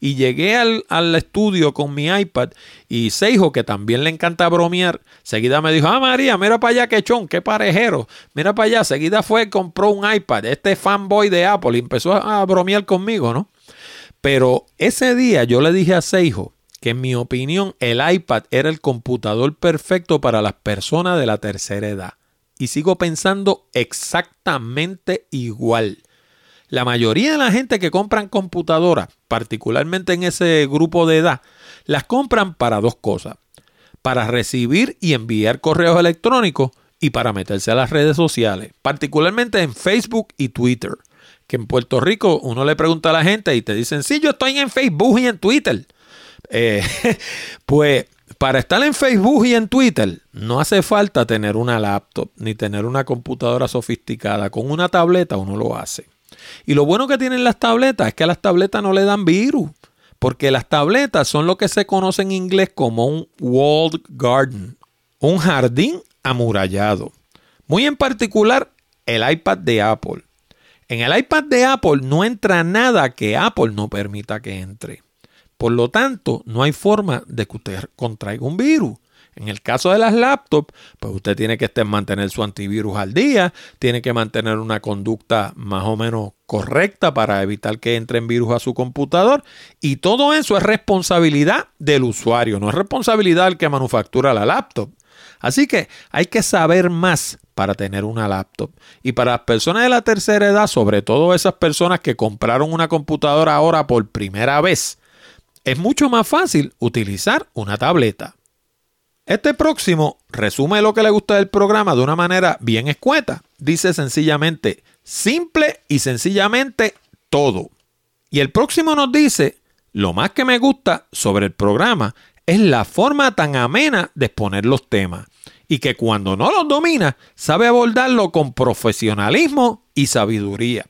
Y llegué al, estudio con mi iPad y Seijo, que también le encanta bromear, seguida me dijo, ah María, mira para allá qué chon, qué parejero, mira para allá, seguida fue compró un iPad, este fanboy de Apple, empezó a bromear conmigo, ¿no? Pero ese día yo le dije a Seijo que en mi opinión el iPad era el computador perfecto para las personas de la tercera edad. Y sigo pensando exactamente igual. La mayoría de la gente que compran computadoras, particularmente en ese grupo de edad, las compran para dos cosas. Para recibir y enviar correos electrónicos y para meterse a las redes sociales, particularmente en Facebook y Twitter. Que en Puerto Rico uno le pregunta a la gente y te dicen, sí, yo estoy en Facebook y en Twitter. Eh, pues para estar en Facebook y en Twitter no hace falta tener una laptop ni tener una computadora sofisticada. Con una tableta uno lo hace. Y lo bueno que tienen las tabletas es que a las tabletas no le dan virus, porque las tabletas son lo que se conoce en inglés como un walled garden, un jardín amurallado. Muy en particular el iPad de Apple. En el iPad de Apple no entra nada que Apple no permita que entre. Por lo tanto, no hay forma de que usted contraiga un virus. En el caso de las laptops, pues usted tiene que mantener su antivirus al día, tiene que mantener una conducta más o menos correcta para evitar que entren virus a su computador y todo eso es responsabilidad del usuario, no es responsabilidad del que manufactura la laptop. Así que hay que saber más para tener una laptop. Y para las personas de la tercera edad, sobre todo esas personas que compraron una computadora ahora por primera vez, es mucho más fácil utilizar una tableta. Este próximo resume lo que le gusta del programa de una manera bien escueta. Dice sencillamente, simple y sencillamente todo. Y el próximo nos dice, lo más que me gusta sobre el programa es la forma tan amena de exponer los temas y que cuando no los domina sabe abordarlo con profesionalismo y sabiduría.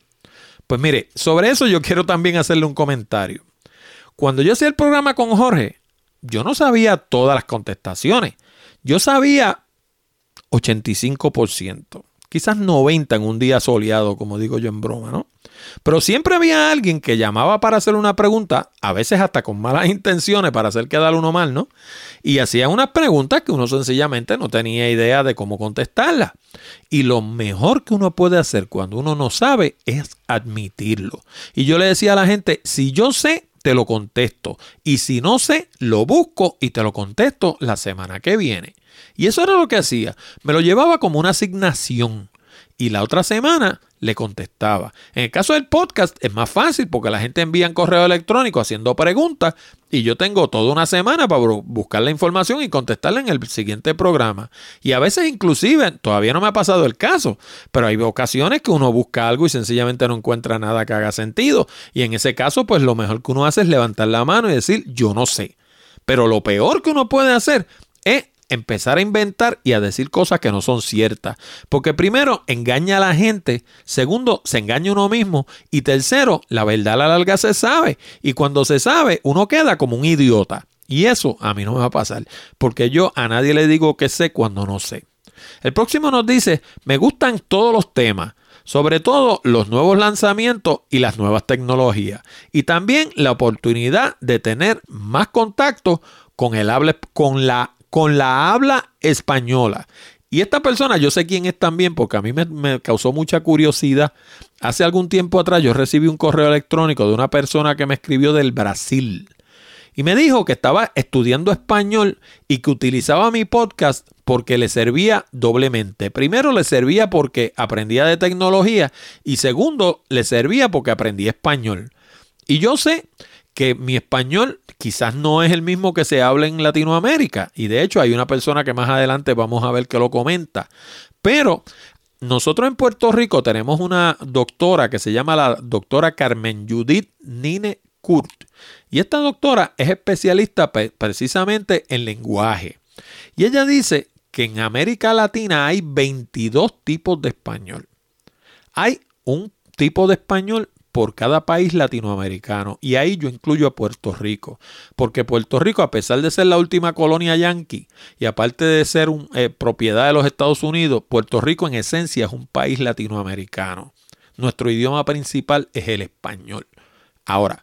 Pues mire, sobre eso yo quiero también hacerle un comentario. Cuando yo hacía el programa con Jorge, yo no sabía todas las contestaciones. Yo sabía 85%, quizás 90% en un día soleado, como digo yo en broma, ¿no? Pero siempre había alguien que llamaba para hacer una pregunta, a veces hasta con malas intenciones para hacer quedar uno mal, ¿no? Y hacía unas preguntas que uno sencillamente no tenía idea de cómo contestarlas. Y lo mejor que uno puede hacer cuando uno no sabe es admitirlo. Y yo le decía a la gente, si yo sé, te lo contesto. Y si no sé, lo busco y te lo contesto la semana que viene. Y eso era lo que hacía. Me lo llevaba como una asignación. Y la otra semana le contestaba. En el caso del podcast es más fácil porque la gente envía un correo electrónico haciendo preguntas y yo tengo toda una semana para buscar la información y contestarla en el siguiente programa. Y a veces inclusive, todavía no me ha pasado el caso, pero hay ocasiones que uno busca algo y sencillamente no encuentra nada que haga sentido. Y en ese caso, pues lo mejor que uno hace es levantar la mano y decir, yo no sé. Pero lo peor que uno puede hacer es empezar a inventar y a decir cosas que no son ciertas. Porque primero, engaña a la gente. Segundo, se engaña uno mismo. Y tercero, la verdad a la larga se sabe. Y cuando se sabe, uno queda como un idiota. Y eso a mí no me va a pasar. Porque yo a nadie le digo que sé cuando no sé. El próximo nos dice, me gustan todos los temas. Sobre todo los nuevos lanzamientos y las nuevas tecnologías. Y también la oportunidad de tener más contacto con el habla, con la con la habla española. Y esta persona, yo sé quién es también, porque a mí me, causó mucha curiosidad. Hace algún tiempo atrás yo recibí un correo electrónico de una persona que me escribió del Brasil. Y me dijo que estaba estudiando español y que utilizaba mi podcast porque le servía doblemente. Primero le servía porque aprendía de tecnología y segundo le servía porque aprendía español. Y yo sé que mi español quizás no es el mismo que se habla en Latinoamérica. Y de hecho hay una persona que más adelante vamos a ver que lo comenta. Pero nosotros en Puerto Rico tenemos una doctora que se llama la doctora Carmen Judith Nine Kurt. Y esta doctora es especialista precisamente en lenguaje. Y ella dice que en América Latina hay 22 tipos de español. Hay un tipo de español por cada país latinoamericano. Y ahí yo incluyo a Puerto Rico. Porque Puerto Rico, a pesar de ser la última colonia yanqui y aparte de ser un, eh, propiedad de los Estados Unidos, Puerto Rico en esencia es un país latinoamericano. Nuestro idioma principal es el español. Ahora,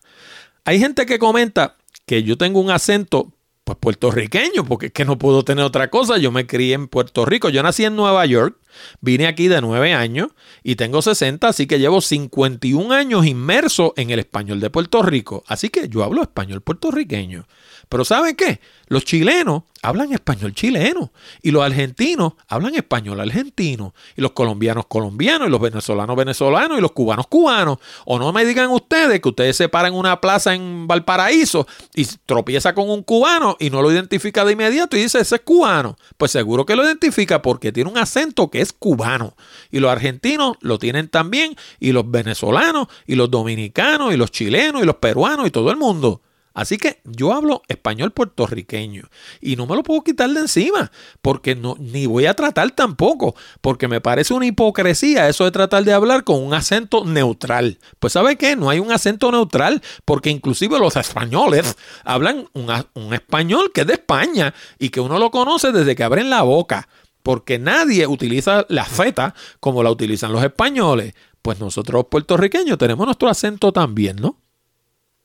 hay gente que comenta que yo tengo un acento pues puertorriqueño, porque es que no puedo tener otra cosa. Yo me crié en Puerto Rico. Yo nací en Nueva York, vine aquí de nueve años y tengo 60, así que llevo 51 años inmerso en el español de Puerto Rico. Así que yo hablo español puertorriqueño. Pero ¿saben qué? Los chilenos hablan español chileno y los argentinos hablan español argentino y los colombianos colombianos y los venezolanos venezolanos y los cubanos cubanos. O no me digan ustedes que ustedes se paran en una plaza en Valparaíso y tropieza con un cubano y no lo identifica de inmediato y dice ese es cubano. Pues seguro que lo identifica porque tiene un acento que es cubano. Y los argentinos lo tienen también y los venezolanos y los dominicanos y los chilenos y los peruanos y todo el mundo. Así que yo hablo español puertorriqueño y no me lo puedo quitar de encima porque no, ni voy a tratar tampoco, porque me parece una hipocresía eso de tratar de hablar con un acento neutral. Pues ¿sabe qué? No hay un acento neutral porque inclusive los españoles hablan un, un español que es de España y que uno lo conoce desde que abren la boca porque nadie utiliza la feta como la utilizan los españoles. Pues nosotros puertorriqueños tenemos nuestro acento también, ¿no?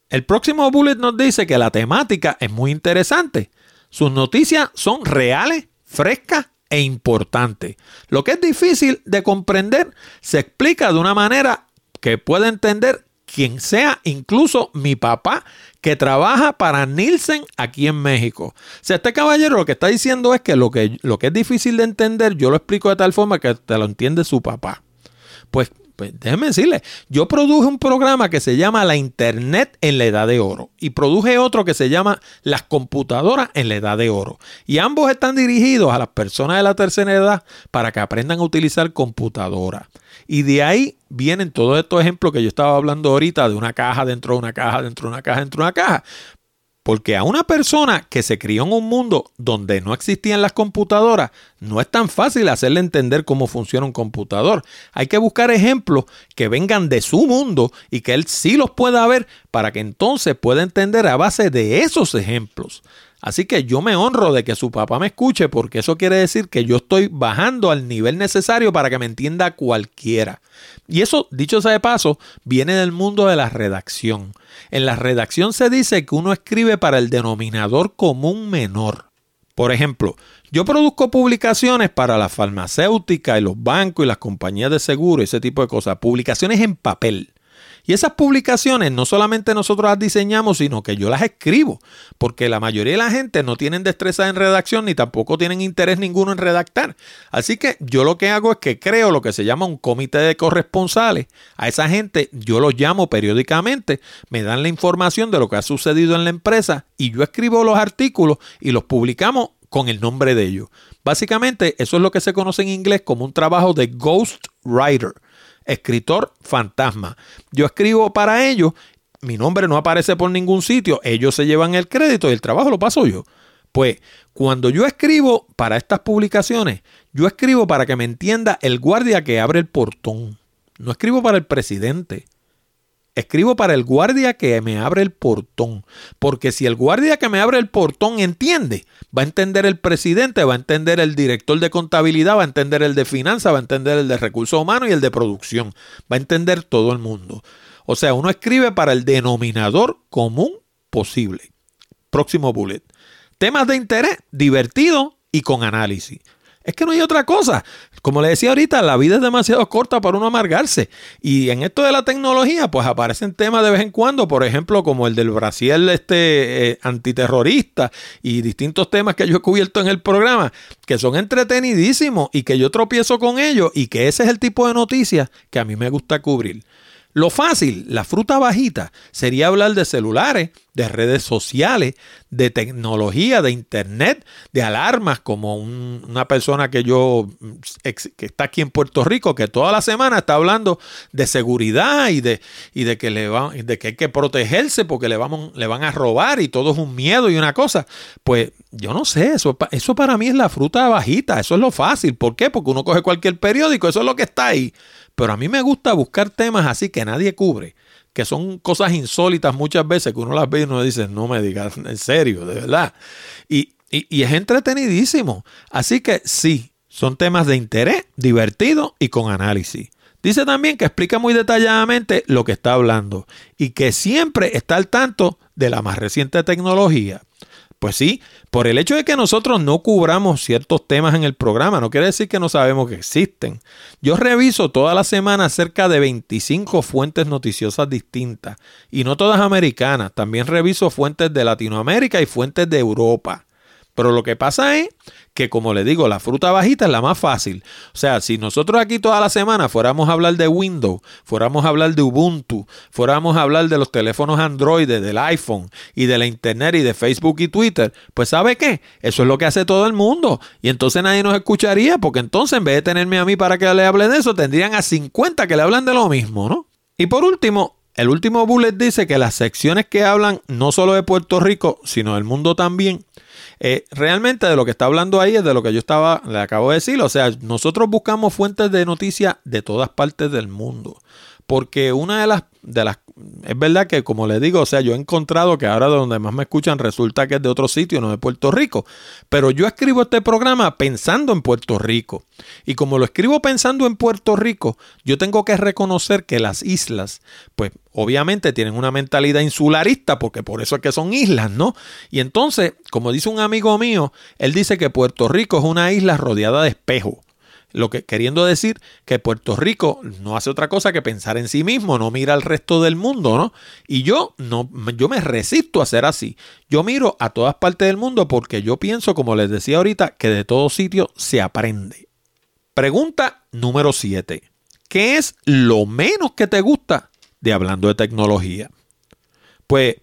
El próximo bullet nos dice que la temática es muy interesante. Sus noticias son reales, frescas e importantes. Lo que es difícil de comprender se explica de una manera que puede entender quien sea, incluso mi papá, que trabaja para Nielsen aquí en México. O sea, este caballero lo que está diciendo es que lo que, lo que es difícil de entender, yo lo explico de tal forma que te lo entiende su papá. Pues pues déjenme decirle, yo produje un programa que se llama La Internet en la Edad de Oro y produje otro que se llama Las Computadoras en la Edad de Oro. Y ambos están dirigidos a las personas de la tercera edad para que aprendan a utilizar computadoras. Y de ahí vienen todos estos ejemplos que yo estaba hablando ahorita de una caja dentro de una caja, dentro de una caja, dentro de una caja. Porque a una persona que se crió en un mundo donde no existían las computadoras, no es tan fácil hacerle entender cómo funciona un computador. Hay que buscar ejemplos que vengan de su mundo y que él sí los pueda ver para que entonces pueda entender a base de esos ejemplos. Así que yo me honro de que su papá me escuche porque eso quiere decir que yo estoy bajando al nivel necesario para que me entienda cualquiera. Y eso, dicho sea de paso, viene del mundo de la redacción. En la redacción se dice que uno escribe para el denominador común menor. Por ejemplo, yo produzco publicaciones para la farmacéutica y los bancos y las compañías de seguro, ese tipo de cosas, publicaciones en papel. Y esas publicaciones no solamente nosotros las diseñamos, sino que yo las escribo, porque la mayoría de la gente no tienen destreza en redacción ni tampoco tienen interés ninguno en redactar. Así que yo lo que hago es que creo lo que se llama un comité de corresponsales. A esa gente yo los llamo periódicamente, me dan la información de lo que ha sucedido en la empresa y yo escribo los artículos y los publicamos con el nombre de ellos. Básicamente eso es lo que se conoce en inglés como un trabajo de ghost writer escritor fantasma. Yo escribo para ellos, mi nombre no aparece por ningún sitio, ellos se llevan el crédito y el trabajo lo paso yo. Pues cuando yo escribo para estas publicaciones, yo escribo para que me entienda el guardia que abre el portón. No escribo para el presidente. Escribo para el guardia que me abre el portón. Porque si el guardia que me abre el portón entiende, va a entender el presidente, va a entender el director de contabilidad, va a entender el de finanzas, va a entender el de recursos humanos y el de producción. Va a entender todo el mundo. O sea, uno escribe para el denominador común posible. Próximo bullet. Temas de interés, divertido y con análisis. Es que no hay otra cosa. Como le decía ahorita, la vida es demasiado corta para uno amargarse. Y en esto de la tecnología, pues aparecen temas de vez en cuando, por ejemplo, como el del Brasil este, eh, antiterrorista y distintos temas que yo he cubierto en el programa, que son entretenidísimos y que yo tropiezo con ellos y que ese es el tipo de noticias que a mí me gusta cubrir. Lo fácil, la fruta bajita, sería hablar de celulares, de redes sociales, de tecnología, de internet, de alarmas, como una persona que yo, que está aquí en Puerto Rico, que toda la semana está hablando de seguridad y de, y de, que, le va, de que hay que protegerse porque le, vamos, le van a robar y todo es un miedo y una cosa. Pues yo no sé, eso, eso para mí es la fruta bajita, eso es lo fácil. ¿Por qué? Porque uno coge cualquier periódico, eso es lo que está ahí. Pero a mí me gusta buscar temas así que nadie cubre, que son cosas insólitas muchas veces que uno las ve y uno dice, no me digas, en serio, de verdad. Y, y es entretenidísimo. Así que sí, son temas de interés, divertido y con análisis. Dice también que explica muy detalladamente lo que está hablando y que siempre está al tanto de la más reciente tecnología. Pues sí, por el hecho de que nosotros no cubramos ciertos temas en el programa, no quiere decir que no sabemos que existen. Yo reviso toda la semana cerca de 25 fuentes noticiosas distintas, y no todas americanas, también reviso fuentes de Latinoamérica y fuentes de Europa. Pero lo que pasa es que como le digo, la fruta bajita es la más fácil. O sea, si nosotros aquí toda la semana fuéramos a hablar de Windows, fuéramos a hablar de Ubuntu, fuéramos a hablar de los teléfonos Android, del iPhone y de la Internet y de Facebook y Twitter, pues ¿sabe qué? Eso es lo que hace todo el mundo. Y entonces nadie nos escucharía porque entonces en vez de tenerme a mí para que le hable de eso, tendrían a 50 que le hablan de lo mismo, ¿no? Y por último, el último bullet dice que las secciones que hablan no solo de Puerto Rico, sino del mundo también, eh, realmente de lo que está hablando ahí es de lo que yo estaba, le acabo de decir. O sea, nosotros buscamos fuentes de noticias de todas partes del mundo. Porque una de las, de las es verdad que como le digo, o sea, yo he encontrado que ahora de donde más me escuchan resulta que es de otro sitio, no de Puerto Rico. Pero yo escribo este programa pensando en Puerto Rico. Y como lo escribo pensando en Puerto Rico, yo tengo que reconocer que las islas, pues obviamente tienen una mentalidad insularista, porque por eso es que son islas, ¿no? Y entonces, como dice un amigo mío, él dice que Puerto Rico es una isla rodeada de espejos. Lo que queriendo decir que Puerto Rico no hace otra cosa que pensar en sí mismo, no mira al resto del mundo, ¿no? Y yo no yo me resisto a ser así. Yo miro a todas partes del mundo porque yo pienso, como les decía ahorita, que de todo sitio se aprende. Pregunta número 7. ¿Qué es lo menos que te gusta de hablando de tecnología? Pues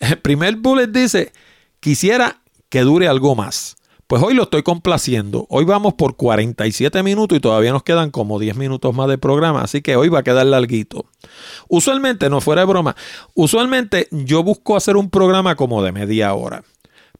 el primer bullet dice, quisiera que dure algo más. Pues hoy lo estoy complaciendo. Hoy vamos por 47 minutos y todavía nos quedan como 10 minutos más de programa, así que hoy va a quedar larguito. Usualmente, no fuera de broma, usualmente yo busco hacer un programa como de media hora,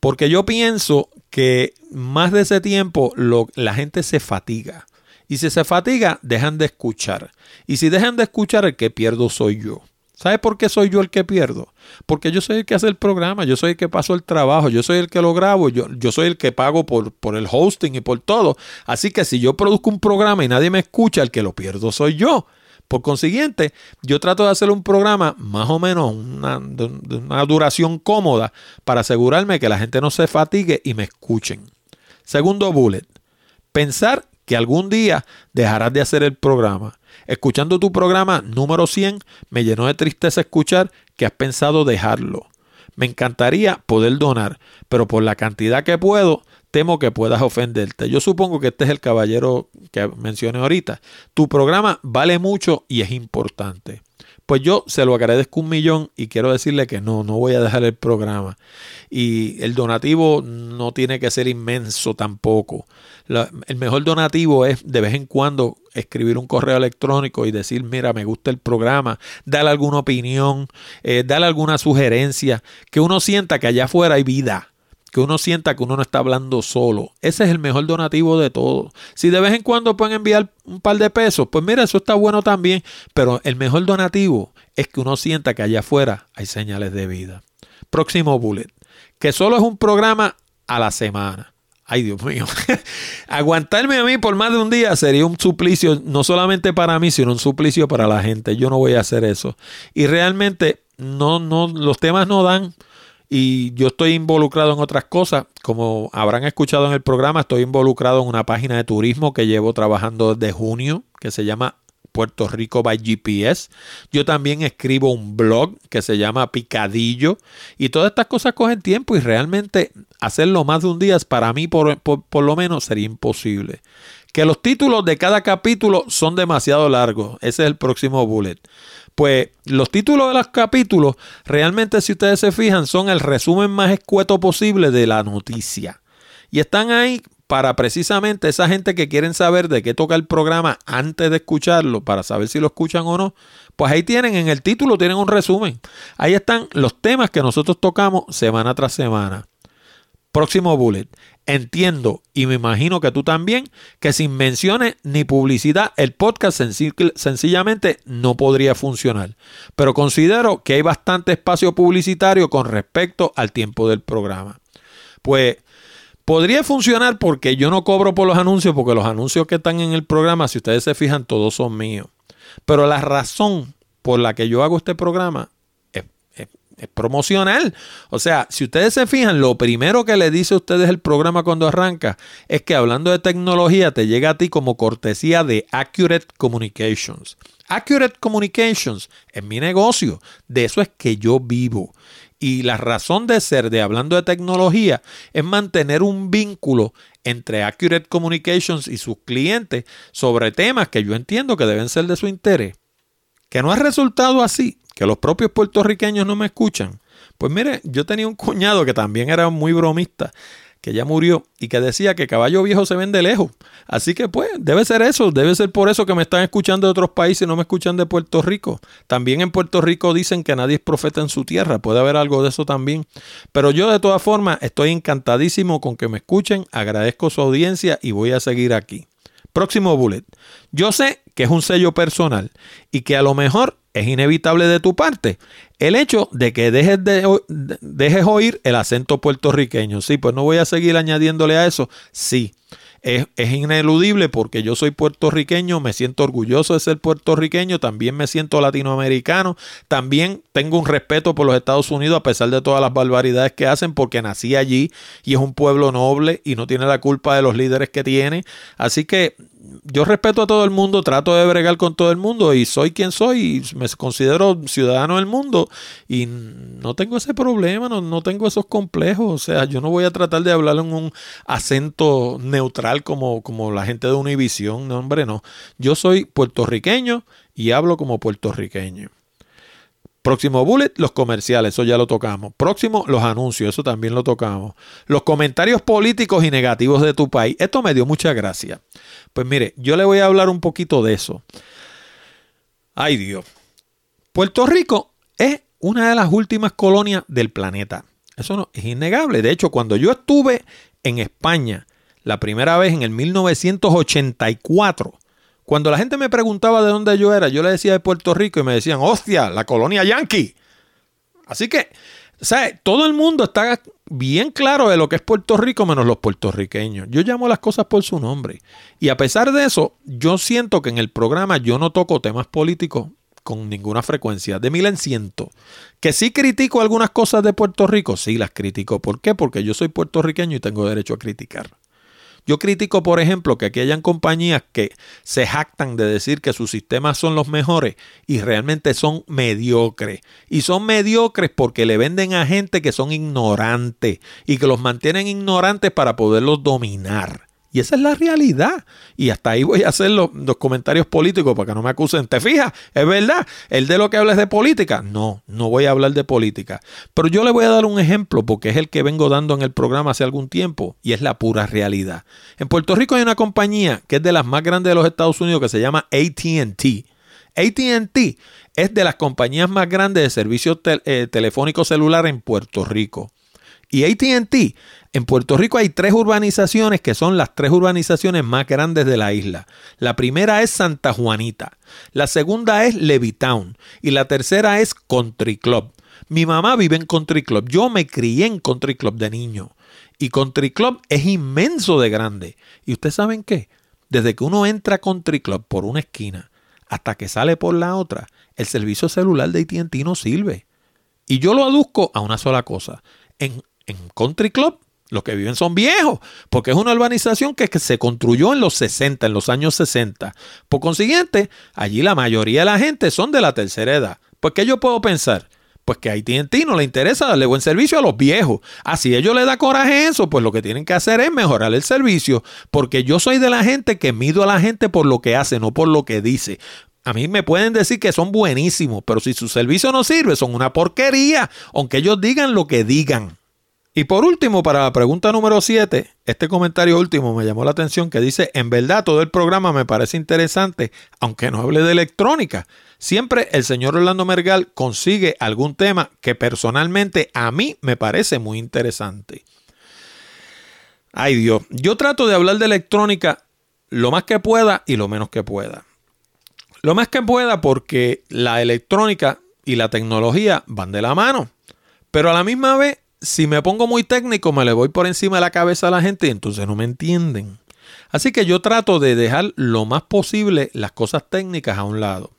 porque yo pienso que más de ese tiempo la gente se fatiga. Y si se fatiga, dejan de escuchar. Y si dejan de escuchar, el que pierdo soy yo. ¿Sabe por qué soy yo el que pierdo? Porque yo soy el que hace el programa, yo soy el que paso el trabajo, yo soy el que lo grabo, yo, yo soy el que pago por, por, el hosting y por todo. Así que si yo produzco un programa y nadie me escucha, el que lo pierdo soy yo. Por consiguiente, yo trato de hacer un programa más o menos de una duración cómoda para asegurarme que la gente no se fatigue y me escuchen. Segundo bullet, pensar que algún día dejarás de hacer el programa. Escuchando tu programa número 100, me llenó de tristeza escuchar que has pensado dejarlo. Me encantaría poder donar, pero por la cantidad que puedo, temo que puedas ofenderte. Yo supongo que este es el caballero que mencioné ahorita. Tu programa vale mucho y es importante. Pues yo se lo agradezco un millón y quiero decirle que no, no voy a dejar el programa. Y el donativo no tiene que ser inmenso tampoco. el mejor donativo es de vez en cuando escribir un correo electrónico y decir, mira, me gusta el programa, darle alguna opinión, eh, darle alguna sugerencia, que uno sienta que allá afuera hay vida que uno sienta que uno no está hablando solo. Ese es el mejor donativo de todo. Si de vez en cuando pueden enviar un par de pesos, pues mira, eso está bueno también. Pero el mejor donativo es que uno sienta que allá afuera hay señales de vida. Próximo bullet. Que solo es un programa a la semana. Ay, Dios mío. Aguantarme a mí por más de un día sería un suplicio, no solamente para mí, sino un suplicio para la gente. Yo no voy a hacer eso. Y realmente no, no, los temas no dan y yo estoy involucrado en otras cosas. Como habrán escuchado en el programa, estoy involucrado en una página de turismo que llevo trabajando desde junio, que se llama Puerto Rico by GPS. Yo también escribo un blog que se llama Picadillo. Y todas estas cosas cogen tiempo y realmente hacerlo más de un día para mí por, por, lo menos sería imposible. Que los títulos de cada capítulo son demasiado largos. Ese es el próximo bullet. Pues los títulos de los capítulos, realmente si ustedes se fijan, son el resumen más escueto posible de la noticia. Y están ahí para precisamente esa gente que quieren saber de qué toca el programa antes de escucharlo, para saber si lo escuchan o no, pues ahí tienen en el título, tienen un resumen. Ahí están los temas que nosotros tocamos semana tras semana. Próximo bullet. Entiendo y me imagino que tú también que sin menciones ni publicidad el podcast sencillamente no podría funcionar. Pero considero que hay bastante espacio publicitario con respecto al tiempo del programa. Pues podría funcionar porque yo no cobro por los anuncios porque los anuncios que están en el programa, si ustedes se fijan, todos son míos. Pero la razón por la que yo hago este programa es promocional. O sea, si ustedes se fijan, lo primero que le dice a ustedes el programa cuando arranca es que hablando de tecnología te llega a ti como cortesía de Accurate Communications. Accurate Communications es mi negocio, de eso es que yo vivo. Y la razón de ser de hablando de tecnología es mantener un vínculo entre Accurate Communications y sus clientes sobre temas que yo entiendo que deben ser de su interés. Que no ha resultado así que los propios puertorriqueños no me escuchan. Pues mire, yo tenía un cuñado que también era muy bromista, que ya murió y que decía que caballo viejo se vende lejos. Así que pues debe ser eso, debe ser por eso que me están escuchando de otros países y no me escuchan de Puerto Rico. También en Puerto Rico dicen que nadie es profeta en su tierra, puede haber algo de eso también. Pero yo de todas formas estoy encantadísimo con que me escuchen, agradezco su audiencia y voy a seguir aquí. Próximo bullet. Yo sé que es un sello personal y que a lo mejor es inevitable de tu parte el hecho de que dejes, de, dejes oír el acento puertorriqueño. Sí, pues no voy a seguir añadiéndole a eso. Sí, es, ineludible porque yo soy puertorriqueño, me siento orgulloso de ser puertorriqueño, también me siento latinoamericano, también tengo un respeto por los Estados Unidos a pesar de todas las barbaridades que hacen porque nací allí y es un pueblo noble y no tiene la culpa de los líderes que tiene. Así que yo respeto a todo el mundo, trato de bregar con todo el mundo y soy quien soy y me considero ciudadano del mundo y no tengo ese problema, no, no tengo esos complejos. O sea, yo no voy a tratar de hablar en un acento neutral como, como la gente de Univisión. No, hombre, no. Yo soy puertorriqueño y hablo como puertorriqueño. Próximo bullet, los comerciales, eso ya lo tocamos. Próximo, los anuncios, eso también lo tocamos. Los comentarios políticos y negativos de tu país. Esto me dio mucha gracia. Pues mire, yo le voy a hablar un poquito de eso. Ay Dios. Puerto Rico es una de las últimas colonias del planeta. Eso no, es innegable. De hecho, cuando yo estuve en España la primera vez en el 1984, cuando la gente me preguntaba de dónde yo era, yo le decía de Puerto Rico y me decían, hostia, la colonia yankee. Así que, ¿sabes? Todo el mundo está bien claro de lo que es Puerto Rico menos los puertorriqueños. Yo llamo las cosas por su nombre. Y a pesar de eso, yo siento que en el programa yo no toco temas políticos con ninguna frecuencia. De mil en ciento. Que sí critico algunas cosas de Puerto Rico, sí las critico. ¿Por qué? Porque yo soy puertorriqueño y tengo derecho a criticar. Yo critico, por ejemplo, que aquí hayan compañías que se jactan de decir que sus sistemas son los mejores y realmente son mediocres. Y son mediocres porque le venden a gente que son ignorantes y que los mantienen ignorantes para poderlos dominar. Y esa es la realidad. Y hasta ahí voy a hacer los, comentarios políticos para que no me acusen. ¿Te fijas? Es verdad. El de lo que habla es de política. No, no voy a hablar de política. Pero yo le voy a dar un ejemplo porque es el que vengo dando en el programa hace algún tiempo y es la pura realidad. En Puerto Rico hay una compañía que es de las más grandes de los Estados Unidos que se llama ATT. ATT es de las compañías más grandes de servicios eh, telefónicos celulares en Puerto Rico. Y ATT en Puerto Rico hay tres urbanizaciones que son las tres urbanizaciones más grandes de la isla. La primera es Santa Juanita, la segunda es Levittown y la tercera es Country Club. Mi mamá vive en Country Club, yo me crié en Country Club de niño y Country Club es inmenso de grande. ¿Y ustedes saben qué? Desde que uno entra a Country Club por una esquina hasta que sale por la otra, el servicio celular de AT&T no sirve. Y yo lo aduzco a una sola cosa. En, en Country Club los que viven son viejos, porque es una urbanización que, se construyó en los 60, en los años 60. Por consiguiente, allí la mayoría de la gente son de la tercera edad. Pues, ¿qué yo puedo pensar? pues que a AT&T no le interesa darle buen servicio a los viejos. Así ellos le da coraje eso, pues lo que tienen que hacer es mejorar el servicio, porque yo soy de la gente que mido a la gente por lo que hace, no por lo que dice. A mí me pueden decir que son buenísimos, pero si su servicio no sirve, son una porquería, aunque ellos digan lo que digan. Y por último, para la pregunta número 7, este comentario último me llamó la atención que dice, en verdad todo el programa me parece interesante, aunque no hable de electrónica. Siempre el señor Orlando Mergal consigue algún tema que personalmente a mí me parece muy interesante. Ay Dios, yo trato de hablar de electrónica lo más que pueda y lo menos que pueda. Lo más que pueda porque la electrónica y la tecnología van de la mano. Pero a la misma vez si me pongo muy técnico, me le voy por encima de la cabeza a la gente y entonces no me entienden. Así que yo trato de dejar lo más posible las cosas técnicas a un lado.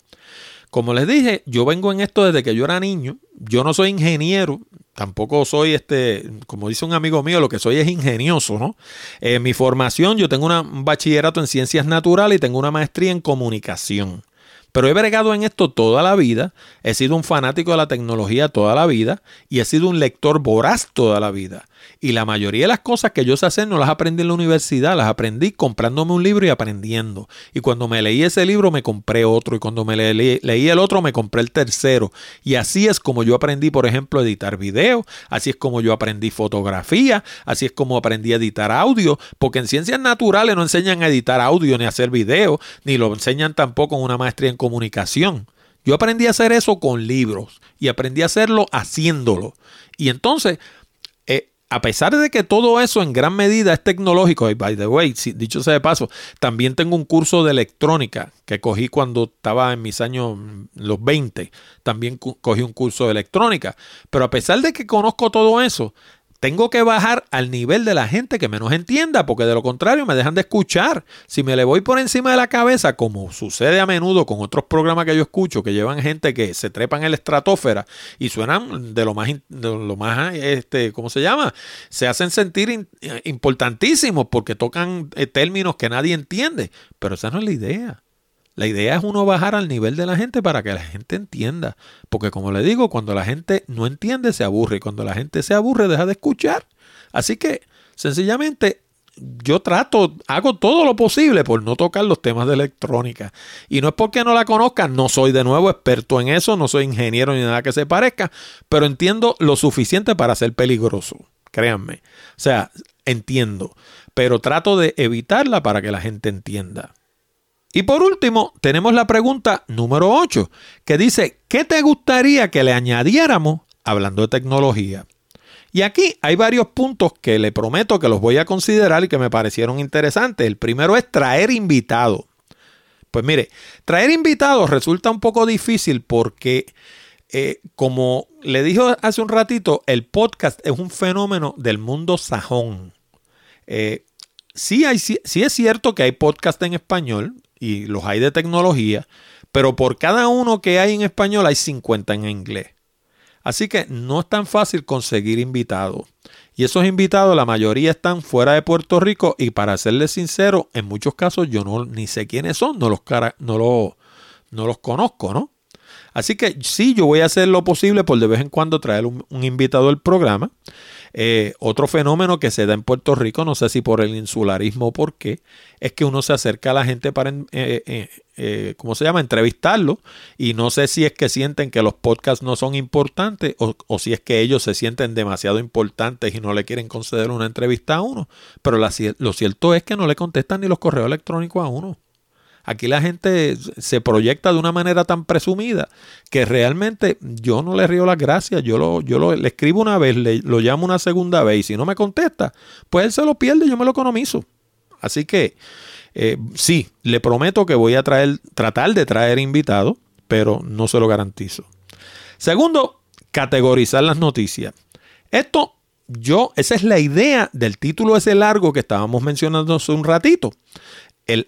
Como les dije, yo vengo en esto desde que yo era niño. Yo no soy ingeniero, tampoco soy este, como dice un amigo mío, lo que soy es ingenioso, ¿no? En mi formación, yo tengo un bachillerato en ciencias naturales y tengo una maestría en comunicación. Pero he bregado en esto toda la vida, he sido un fanático de la tecnología toda la vida y he sido un lector voraz toda la vida. Y la mayoría de las cosas que yo sé hacer no las aprendí en la universidad, las aprendí comprándome un libro y aprendiendo. Y cuando me leí ese libro me compré otro y cuando me leí, el otro me compré el tercero. Y así es como yo aprendí, por ejemplo, a editar video, así es como yo aprendí fotografía, así es como aprendí a editar audio, porque en ciencias naturales no enseñan a editar audio ni a hacer video, ni lo enseñan tampoco en una maestría en comunicación. Yo aprendí a hacer eso con libros y aprendí a hacerlo haciéndolo. Y entonces a pesar de que todo eso en gran medida es tecnológico, y by the way, dicho sea de paso, también tengo un curso de electrónica que cogí cuando estaba en mis años mm, los 20, también cogí un curso de electrónica, pero a pesar de que conozco todo eso, tengo que bajar al nivel de la gente que menos entienda, porque de lo contrario me dejan de escuchar. Si me le voy por encima de la cabeza, como sucede a menudo con otros programas que yo escucho, que llevan gente que se trepan en la estratosfera y suenan de lo más, de lo más este, ¿cómo se llama? Se hacen sentir importantísimos porque tocan eh, términos que nadie entiende. Pero esa no es la idea. La idea es uno bajar al nivel de la gente para que la gente entienda. Porque como le digo, cuando la gente no entiende, se aburre. Y cuando la gente se aburre, deja de escuchar. Así que, sencillamente, yo trato, hago todo lo posible por no tocar los temas de electrónica. Y no es porque no la conozcan, no soy de nuevo experto en eso, no soy ingeniero ni nada que se parezca, pero entiendo lo suficiente para ser peligroso. Créanme. O sea, entiendo. Pero trato de evitarla para que la gente entienda. Y por último, tenemos la pregunta número 8, que dice, ¿qué te gustaría que le añadiéramos hablando de tecnología? Y aquí hay varios puntos que le prometo que los voy a considerar y que me parecieron interesantes. El primero es traer invitados. Pues mire, traer invitados resulta un poco difícil porque, eh, como le dijo hace un ratito, el podcast es un fenómeno del mundo sajón. Eh, sí, hay, sí es cierto que hay podcast en español, y los hay de tecnología, pero por cada uno que hay en español hay 50 en inglés. Así que no es tan fácil conseguir invitados. Y esos invitados, la mayoría están fuera de Puerto Rico y para serles sincero, en muchos casos yo no ni sé quiénes son, no los, no no los conozco, ¿no? Así que sí, yo voy a hacer lo posible por de vez en cuando traer un, un invitado al programa. Eh, otro fenómeno que se da en Puerto Rico, no sé si por el insularismo o por qué, es que uno se acerca a la gente para, eh, eh, ¿cómo se llama?, entrevistarlo. Y no sé si es que sienten que los podcasts no son importantes o, o, si es que ellos se sienten demasiado importantes y no le quieren conceder una entrevista a uno. Pero lo cierto es que no le contestan ni los correos electrónicos a uno. Aquí la gente se proyecta de una manera tan presumida que realmente yo no le río las gracias. Yo, lo, yo lo, le escribo una vez, le, lo llamo una segunda vez y si no me contesta, pues él se lo pierde y yo me lo economizo. Así que eh, sí, le prometo que voy a traer, tratar de traer invitados, pero no se lo garantizo. Segundo, categorizar las noticias. Esto yo, esa es la idea del título ese largo que estábamos mencionando hace un ratito el,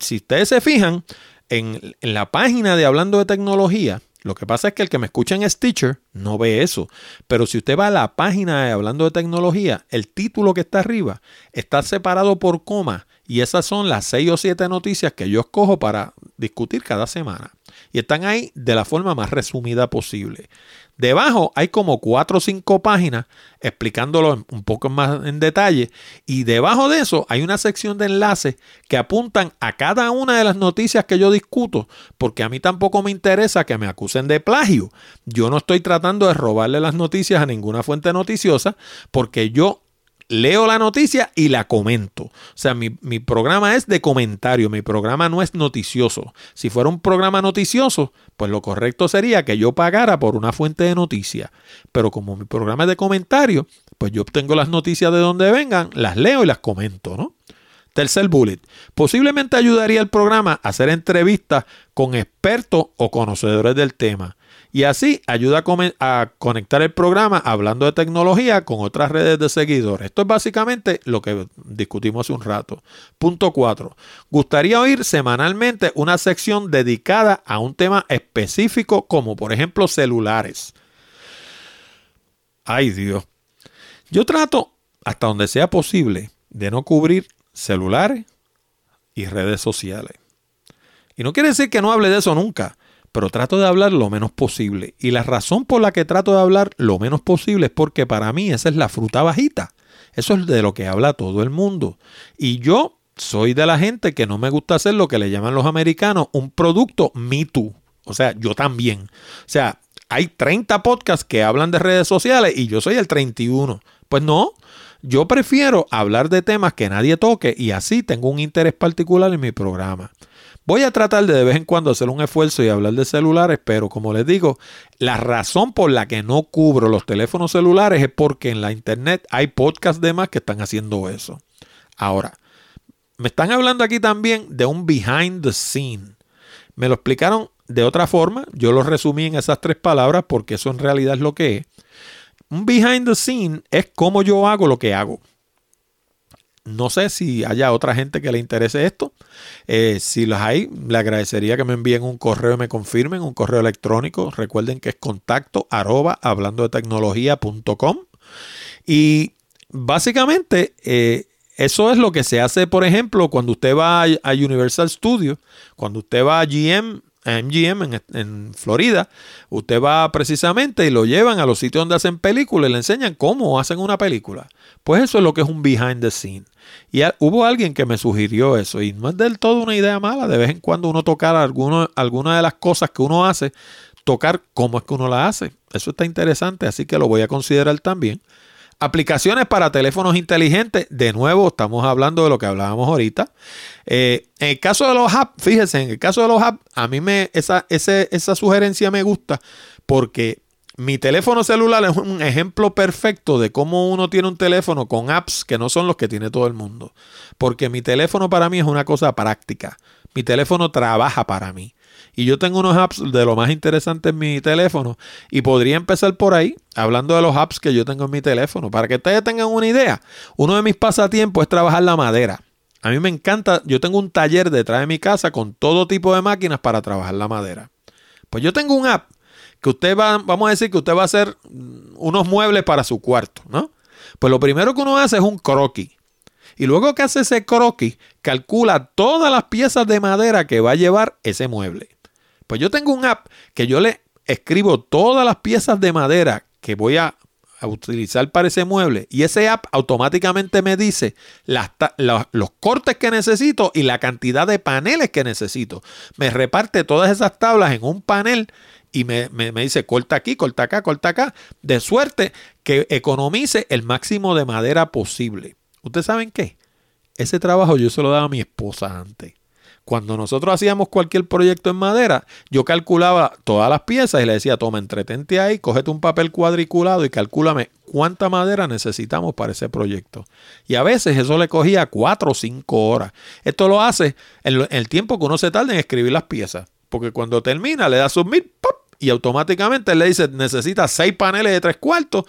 si ustedes se fijan, en, la página de Hablando de Tecnología, lo que pasa es que el que me escucha en Stitcher no ve eso. Pero si usted va a la página de Hablando de Tecnología, el título que está arriba está separado por coma Y esas son las seis o siete noticias que yo escojo para discutir cada semana. Y están ahí de la forma más resumida posible. Debajo hay como cuatro o cinco páginas explicándolo un poco más en detalle. Y debajo de eso hay una sección de enlaces que apuntan a cada una de las noticias que yo discuto. Porque a mí tampoco me interesa que me acusen de plagio. Yo no estoy tratando de robarle las noticias a ninguna fuente noticiosa porque yo leo la noticia y la comento. O sea, mi, programa es de comentario, mi programa no es noticioso. Si fuera un programa noticioso, pues lo correcto sería que yo pagara por una fuente de noticias. Pero como mi programa es de comentario, pues yo obtengo las noticias de donde vengan, las leo y las comento, ¿no? Tercer bullet. Posiblemente ayudaría el programa a hacer entrevistas con expertos o conocedores del tema y así ayuda a, conectar el programa hablando de tecnología con otras redes de seguidores. Esto es básicamente lo que discutimos hace un rato. Punto 4. Gustaría oír semanalmente una sección dedicada a un tema específico como por ejemplo celulares. Ay Dios. Yo trato hasta donde sea posible de no cubrir celulares y redes sociales. Y no quiere decir que no hable de eso nunca pero trato de hablar lo menos posible. Y la razón por la que trato de hablar lo menos posible es porque para mí esa es la fruta bajita. Eso es de lo que habla todo el mundo. Y yo soy de la gente que no me gusta hacer lo que le llaman los americanos un producto me too. O sea, yo también. O sea, hay 30 podcasts que hablan de redes sociales y yo soy el 31. Pues no, yo prefiero hablar de temas que nadie toque y así tengo un interés particular en mi programa. Voy a tratar de de vez en cuando hacer un esfuerzo y hablar de celulares, pero como les digo, la razón por la que no cubro los teléfonos celulares es porque en la internet hay podcasts de más que están haciendo eso. Ahora, me están hablando aquí también de un behind the scene. Me lo explicaron de otra forma, yo lo resumí en esas tres palabras porque eso en realidad es lo que es. Un behind the scene es cómo yo hago lo que hago. No sé si haya otra gente que le interese esto. Eh, si los hay, le agradecería que me envíen un correo y me confirmen, un correo electrónico. Recuerden que es contacto arroba hablando de tecnología.com. Y básicamente eh, eso es lo que se hace, por ejemplo, cuando usted va a, Universal Studios, cuando usted va a GM MGM en, Florida, usted va precisamente y lo llevan a los sitios donde hacen películas y le enseñan cómo hacen una película. Pues eso es lo que es un behind the scene. Y hubo alguien que me sugirió eso y no es del todo una idea mala. De vez en cuando uno tocar alguna de las cosas que uno hace, tocar cómo es que uno la hace. Eso está interesante, así que lo voy a considerar también. Aplicaciones para teléfonos inteligentes. De nuevo, estamos hablando de lo que hablábamos ahorita. Eh, en el caso de los apps, fíjense, en el caso de los apps, a mí me, esa, esa sugerencia me gusta porque mi teléfono celular es un ejemplo perfecto de cómo uno tiene un teléfono con apps que no son los que tiene todo el mundo. Porque mi teléfono para mí es una cosa práctica. Mi teléfono trabaja para mí. Y yo tengo unos apps de lo más interesante en mi teléfono. Y podría empezar por ahí, hablando de los apps que yo tengo en mi teléfono. Para que ustedes tengan una idea, uno de mis pasatiempos es trabajar la madera. A mí me encanta, yo tengo un taller detrás de mi casa con todo tipo de máquinas para trabajar la madera. Pues yo tengo un app que usted va, vamos a decir que usted va a hacer unos muebles para su cuarto, ¿no? Pues lo primero que uno hace es un croquis. Y luego que hace ese croquis, calcula todas las piezas de madera que va a llevar ese mueble. Pues yo tengo un app que yo le escribo todas las piezas de madera que voy a, utilizar para ese mueble y ese app automáticamente me dice los cortes que necesito y la cantidad de paneles que necesito. Me reparte todas esas tablas en un panel y me, me, dice corta aquí, corta acá, corta acá, de suerte que economice el máximo de madera posible. ¿Ustedes saben qué? Ese trabajo yo se lo daba a mi esposa antes. Cuando nosotros hacíamos cualquier proyecto en madera, yo calculaba todas las piezas y le decía, toma, entretente ahí, cógete un papel cuadriculado y calcúlame cuánta madera necesitamos para ese proyecto. Y a veces eso le cogía cuatro o cinco horas. Esto lo hace el tiempo que uno se tarda en escribir las piezas. Porque cuando termina, le da submit ¡pop! y automáticamente le dice, necesita seis paneles de tres cuartos,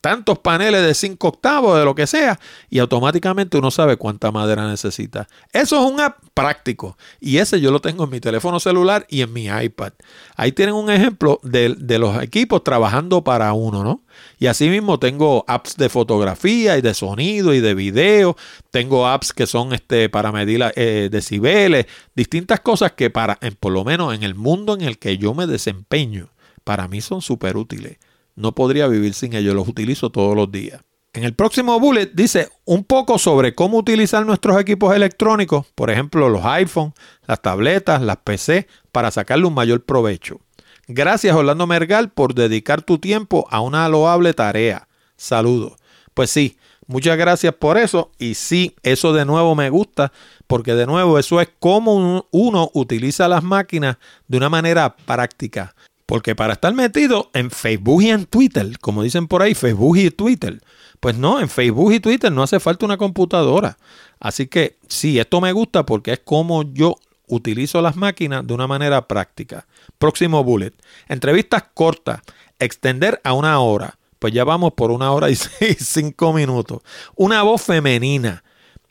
tantos paneles de 5 octavos, de lo que sea, y automáticamente uno sabe cuánta madera necesita. Eso es un app práctico y ese yo lo tengo en mi teléfono celular y en mi iPad. Ahí tienen un ejemplo de, los equipos trabajando para uno, ¿no? Y asimismo tengo apps de fotografía y de sonido y de video. Tengo apps que son este, para medir eh, decibeles, distintas cosas que para, en, por lo menos en el mundo en el que yo me desempeño, para mí son súper útiles. No podría vivir sin ellos, los utilizo todos los días. En el próximo bullet dice un poco sobre cómo utilizar nuestros equipos electrónicos, por ejemplo los iPhones, las tabletas, las PC, para sacarle un mayor provecho. Gracias Orlando Mergal por dedicar tu tiempo a una loable tarea. Saludos. Pues sí, muchas gracias por eso y sí, eso de nuevo me gusta porque de nuevo eso es cómo uno utiliza las máquinas de una manera práctica. Porque para estar metido en Facebook y en Twitter, como dicen por ahí, Facebook y Twitter, pues no, en Facebook y Twitter no hace falta una computadora. Así que sí, esto me gusta porque es como yo utilizo las máquinas de una manera práctica. Próximo bullet. Entrevistas cortas. Extender a una hora. Pues ya vamos por una hora y cinco minutos. Una voz femenina.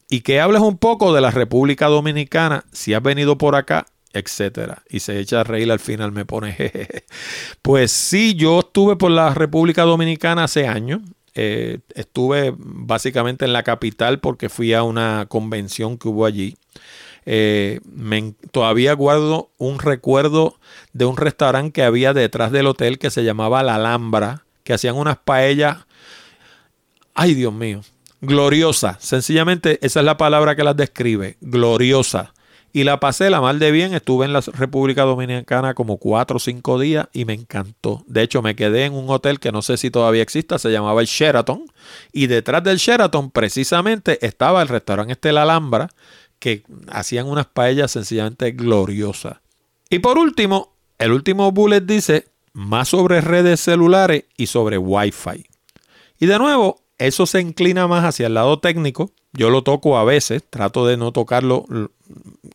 Y que hables un poco de la República Dominicana. Si has venido por acá, etcétera. Y se echa a reír al final, me pone. Pues sí, yo estuve por la República Dominicana hace años. Eh, estuve básicamente en la capital porque fui a una convención que hubo allí. Eh, todavía guardo un recuerdo de un restaurante que había detrás del hotel que se llamaba La Alhambra, que hacían unas paellas. Ay, Dios mío. Gloriosa. Sencillamente, esa es la palabra que las describe. Gloriosa. Y la pasé la mal de bien. Estuve en la República Dominicana como cuatro o cinco días y me encantó. De hecho, me quedé en un hotel que no sé si todavía exista, se llamaba el Sheraton. Y detrás del Sheraton, precisamente, estaba el restaurante este Alhambra, que hacían unas paellas sencillamente gloriosas. Y por último, el último bullet dice más sobre redes celulares y sobre Wi-Fi. Y de nuevo, eso se inclina más hacia el lado técnico. Yo lo toco a veces, trato de no tocarlo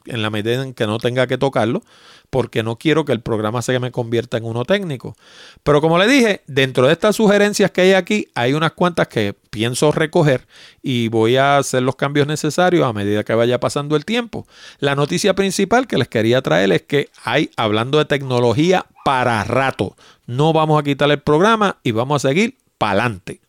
en la medida en que no tenga que tocarlo, porque no quiero que el programa se me convierta en uno técnico. Pero como le dije, dentro de estas sugerencias que hay aquí, hay unas cuantas que pienso recoger y voy a hacer los cambios necesarios a medida que vaya pasando el tiempo. La noticia principal que les quería traer es que hay, hablando de tecnología para rato, no vamos a quitar el programa y vamos a seguir para adelante.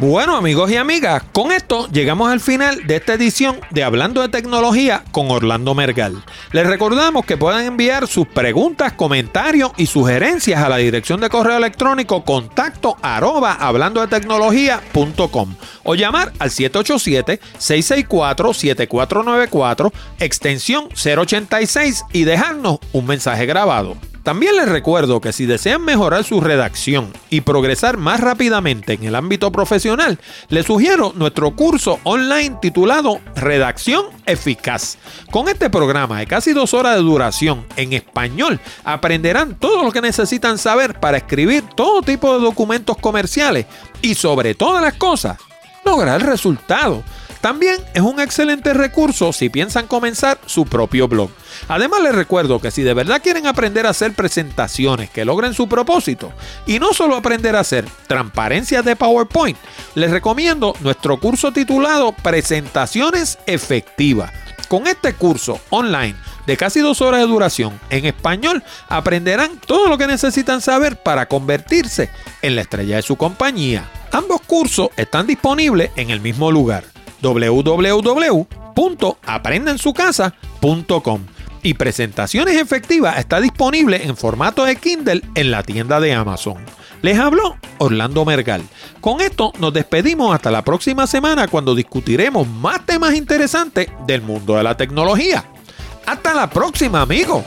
Bueno amigos y amigas, con esto llegamos al final de esta edición de Hablando de Tecnología con Orlando Mergal. Les recordamos que pueden enviar sus preguntas, comentarios y sugerencias a la dirección de correo electrónico contacto arroba hablando de tecnología.com o llamar al 787-664-7494 extensión 086 y dejarnos un mensaje grabado. También les recuerdo que si desean mejorar su redacción y progresar más rápidamente en el ámbito profesional, les sugiero nuestro curso online titulado Redacción Eficaz. Con este programa de casi dos horas de duración en español, aprenderán todo lo que necesitan saber para escribir todo tipo de documentos comerciales y sobre todas las cosas, lograr el resultado también es un excelente recurso si piensan comenzar su propio blog. Además les recuerdo que si de verdad quieren aprender a hacer presentaciones que logren su propósito y no solo aprender a hacer transparencias de PowerPoint, les recomiendo nuestro curso titulado Presentaciones Efectivas. Con este curso online de casi dos horas de duración en español, aprenderán todo lo que necesitan saber para convertirse en la estrella de su compañía. Ambos cursos están disponibles en el mismo lugar www.aprendensucasa.com. Y Presentaciones Efectivas está disponible en formato de Kindle en la tienda de Amazon. Les habló Orlando Mergal. Con esto nos despedimos hasta la próxima semana cuando discutiremos más temas interesantes del mundo de la tecnología. Hasta la próxima, amigos.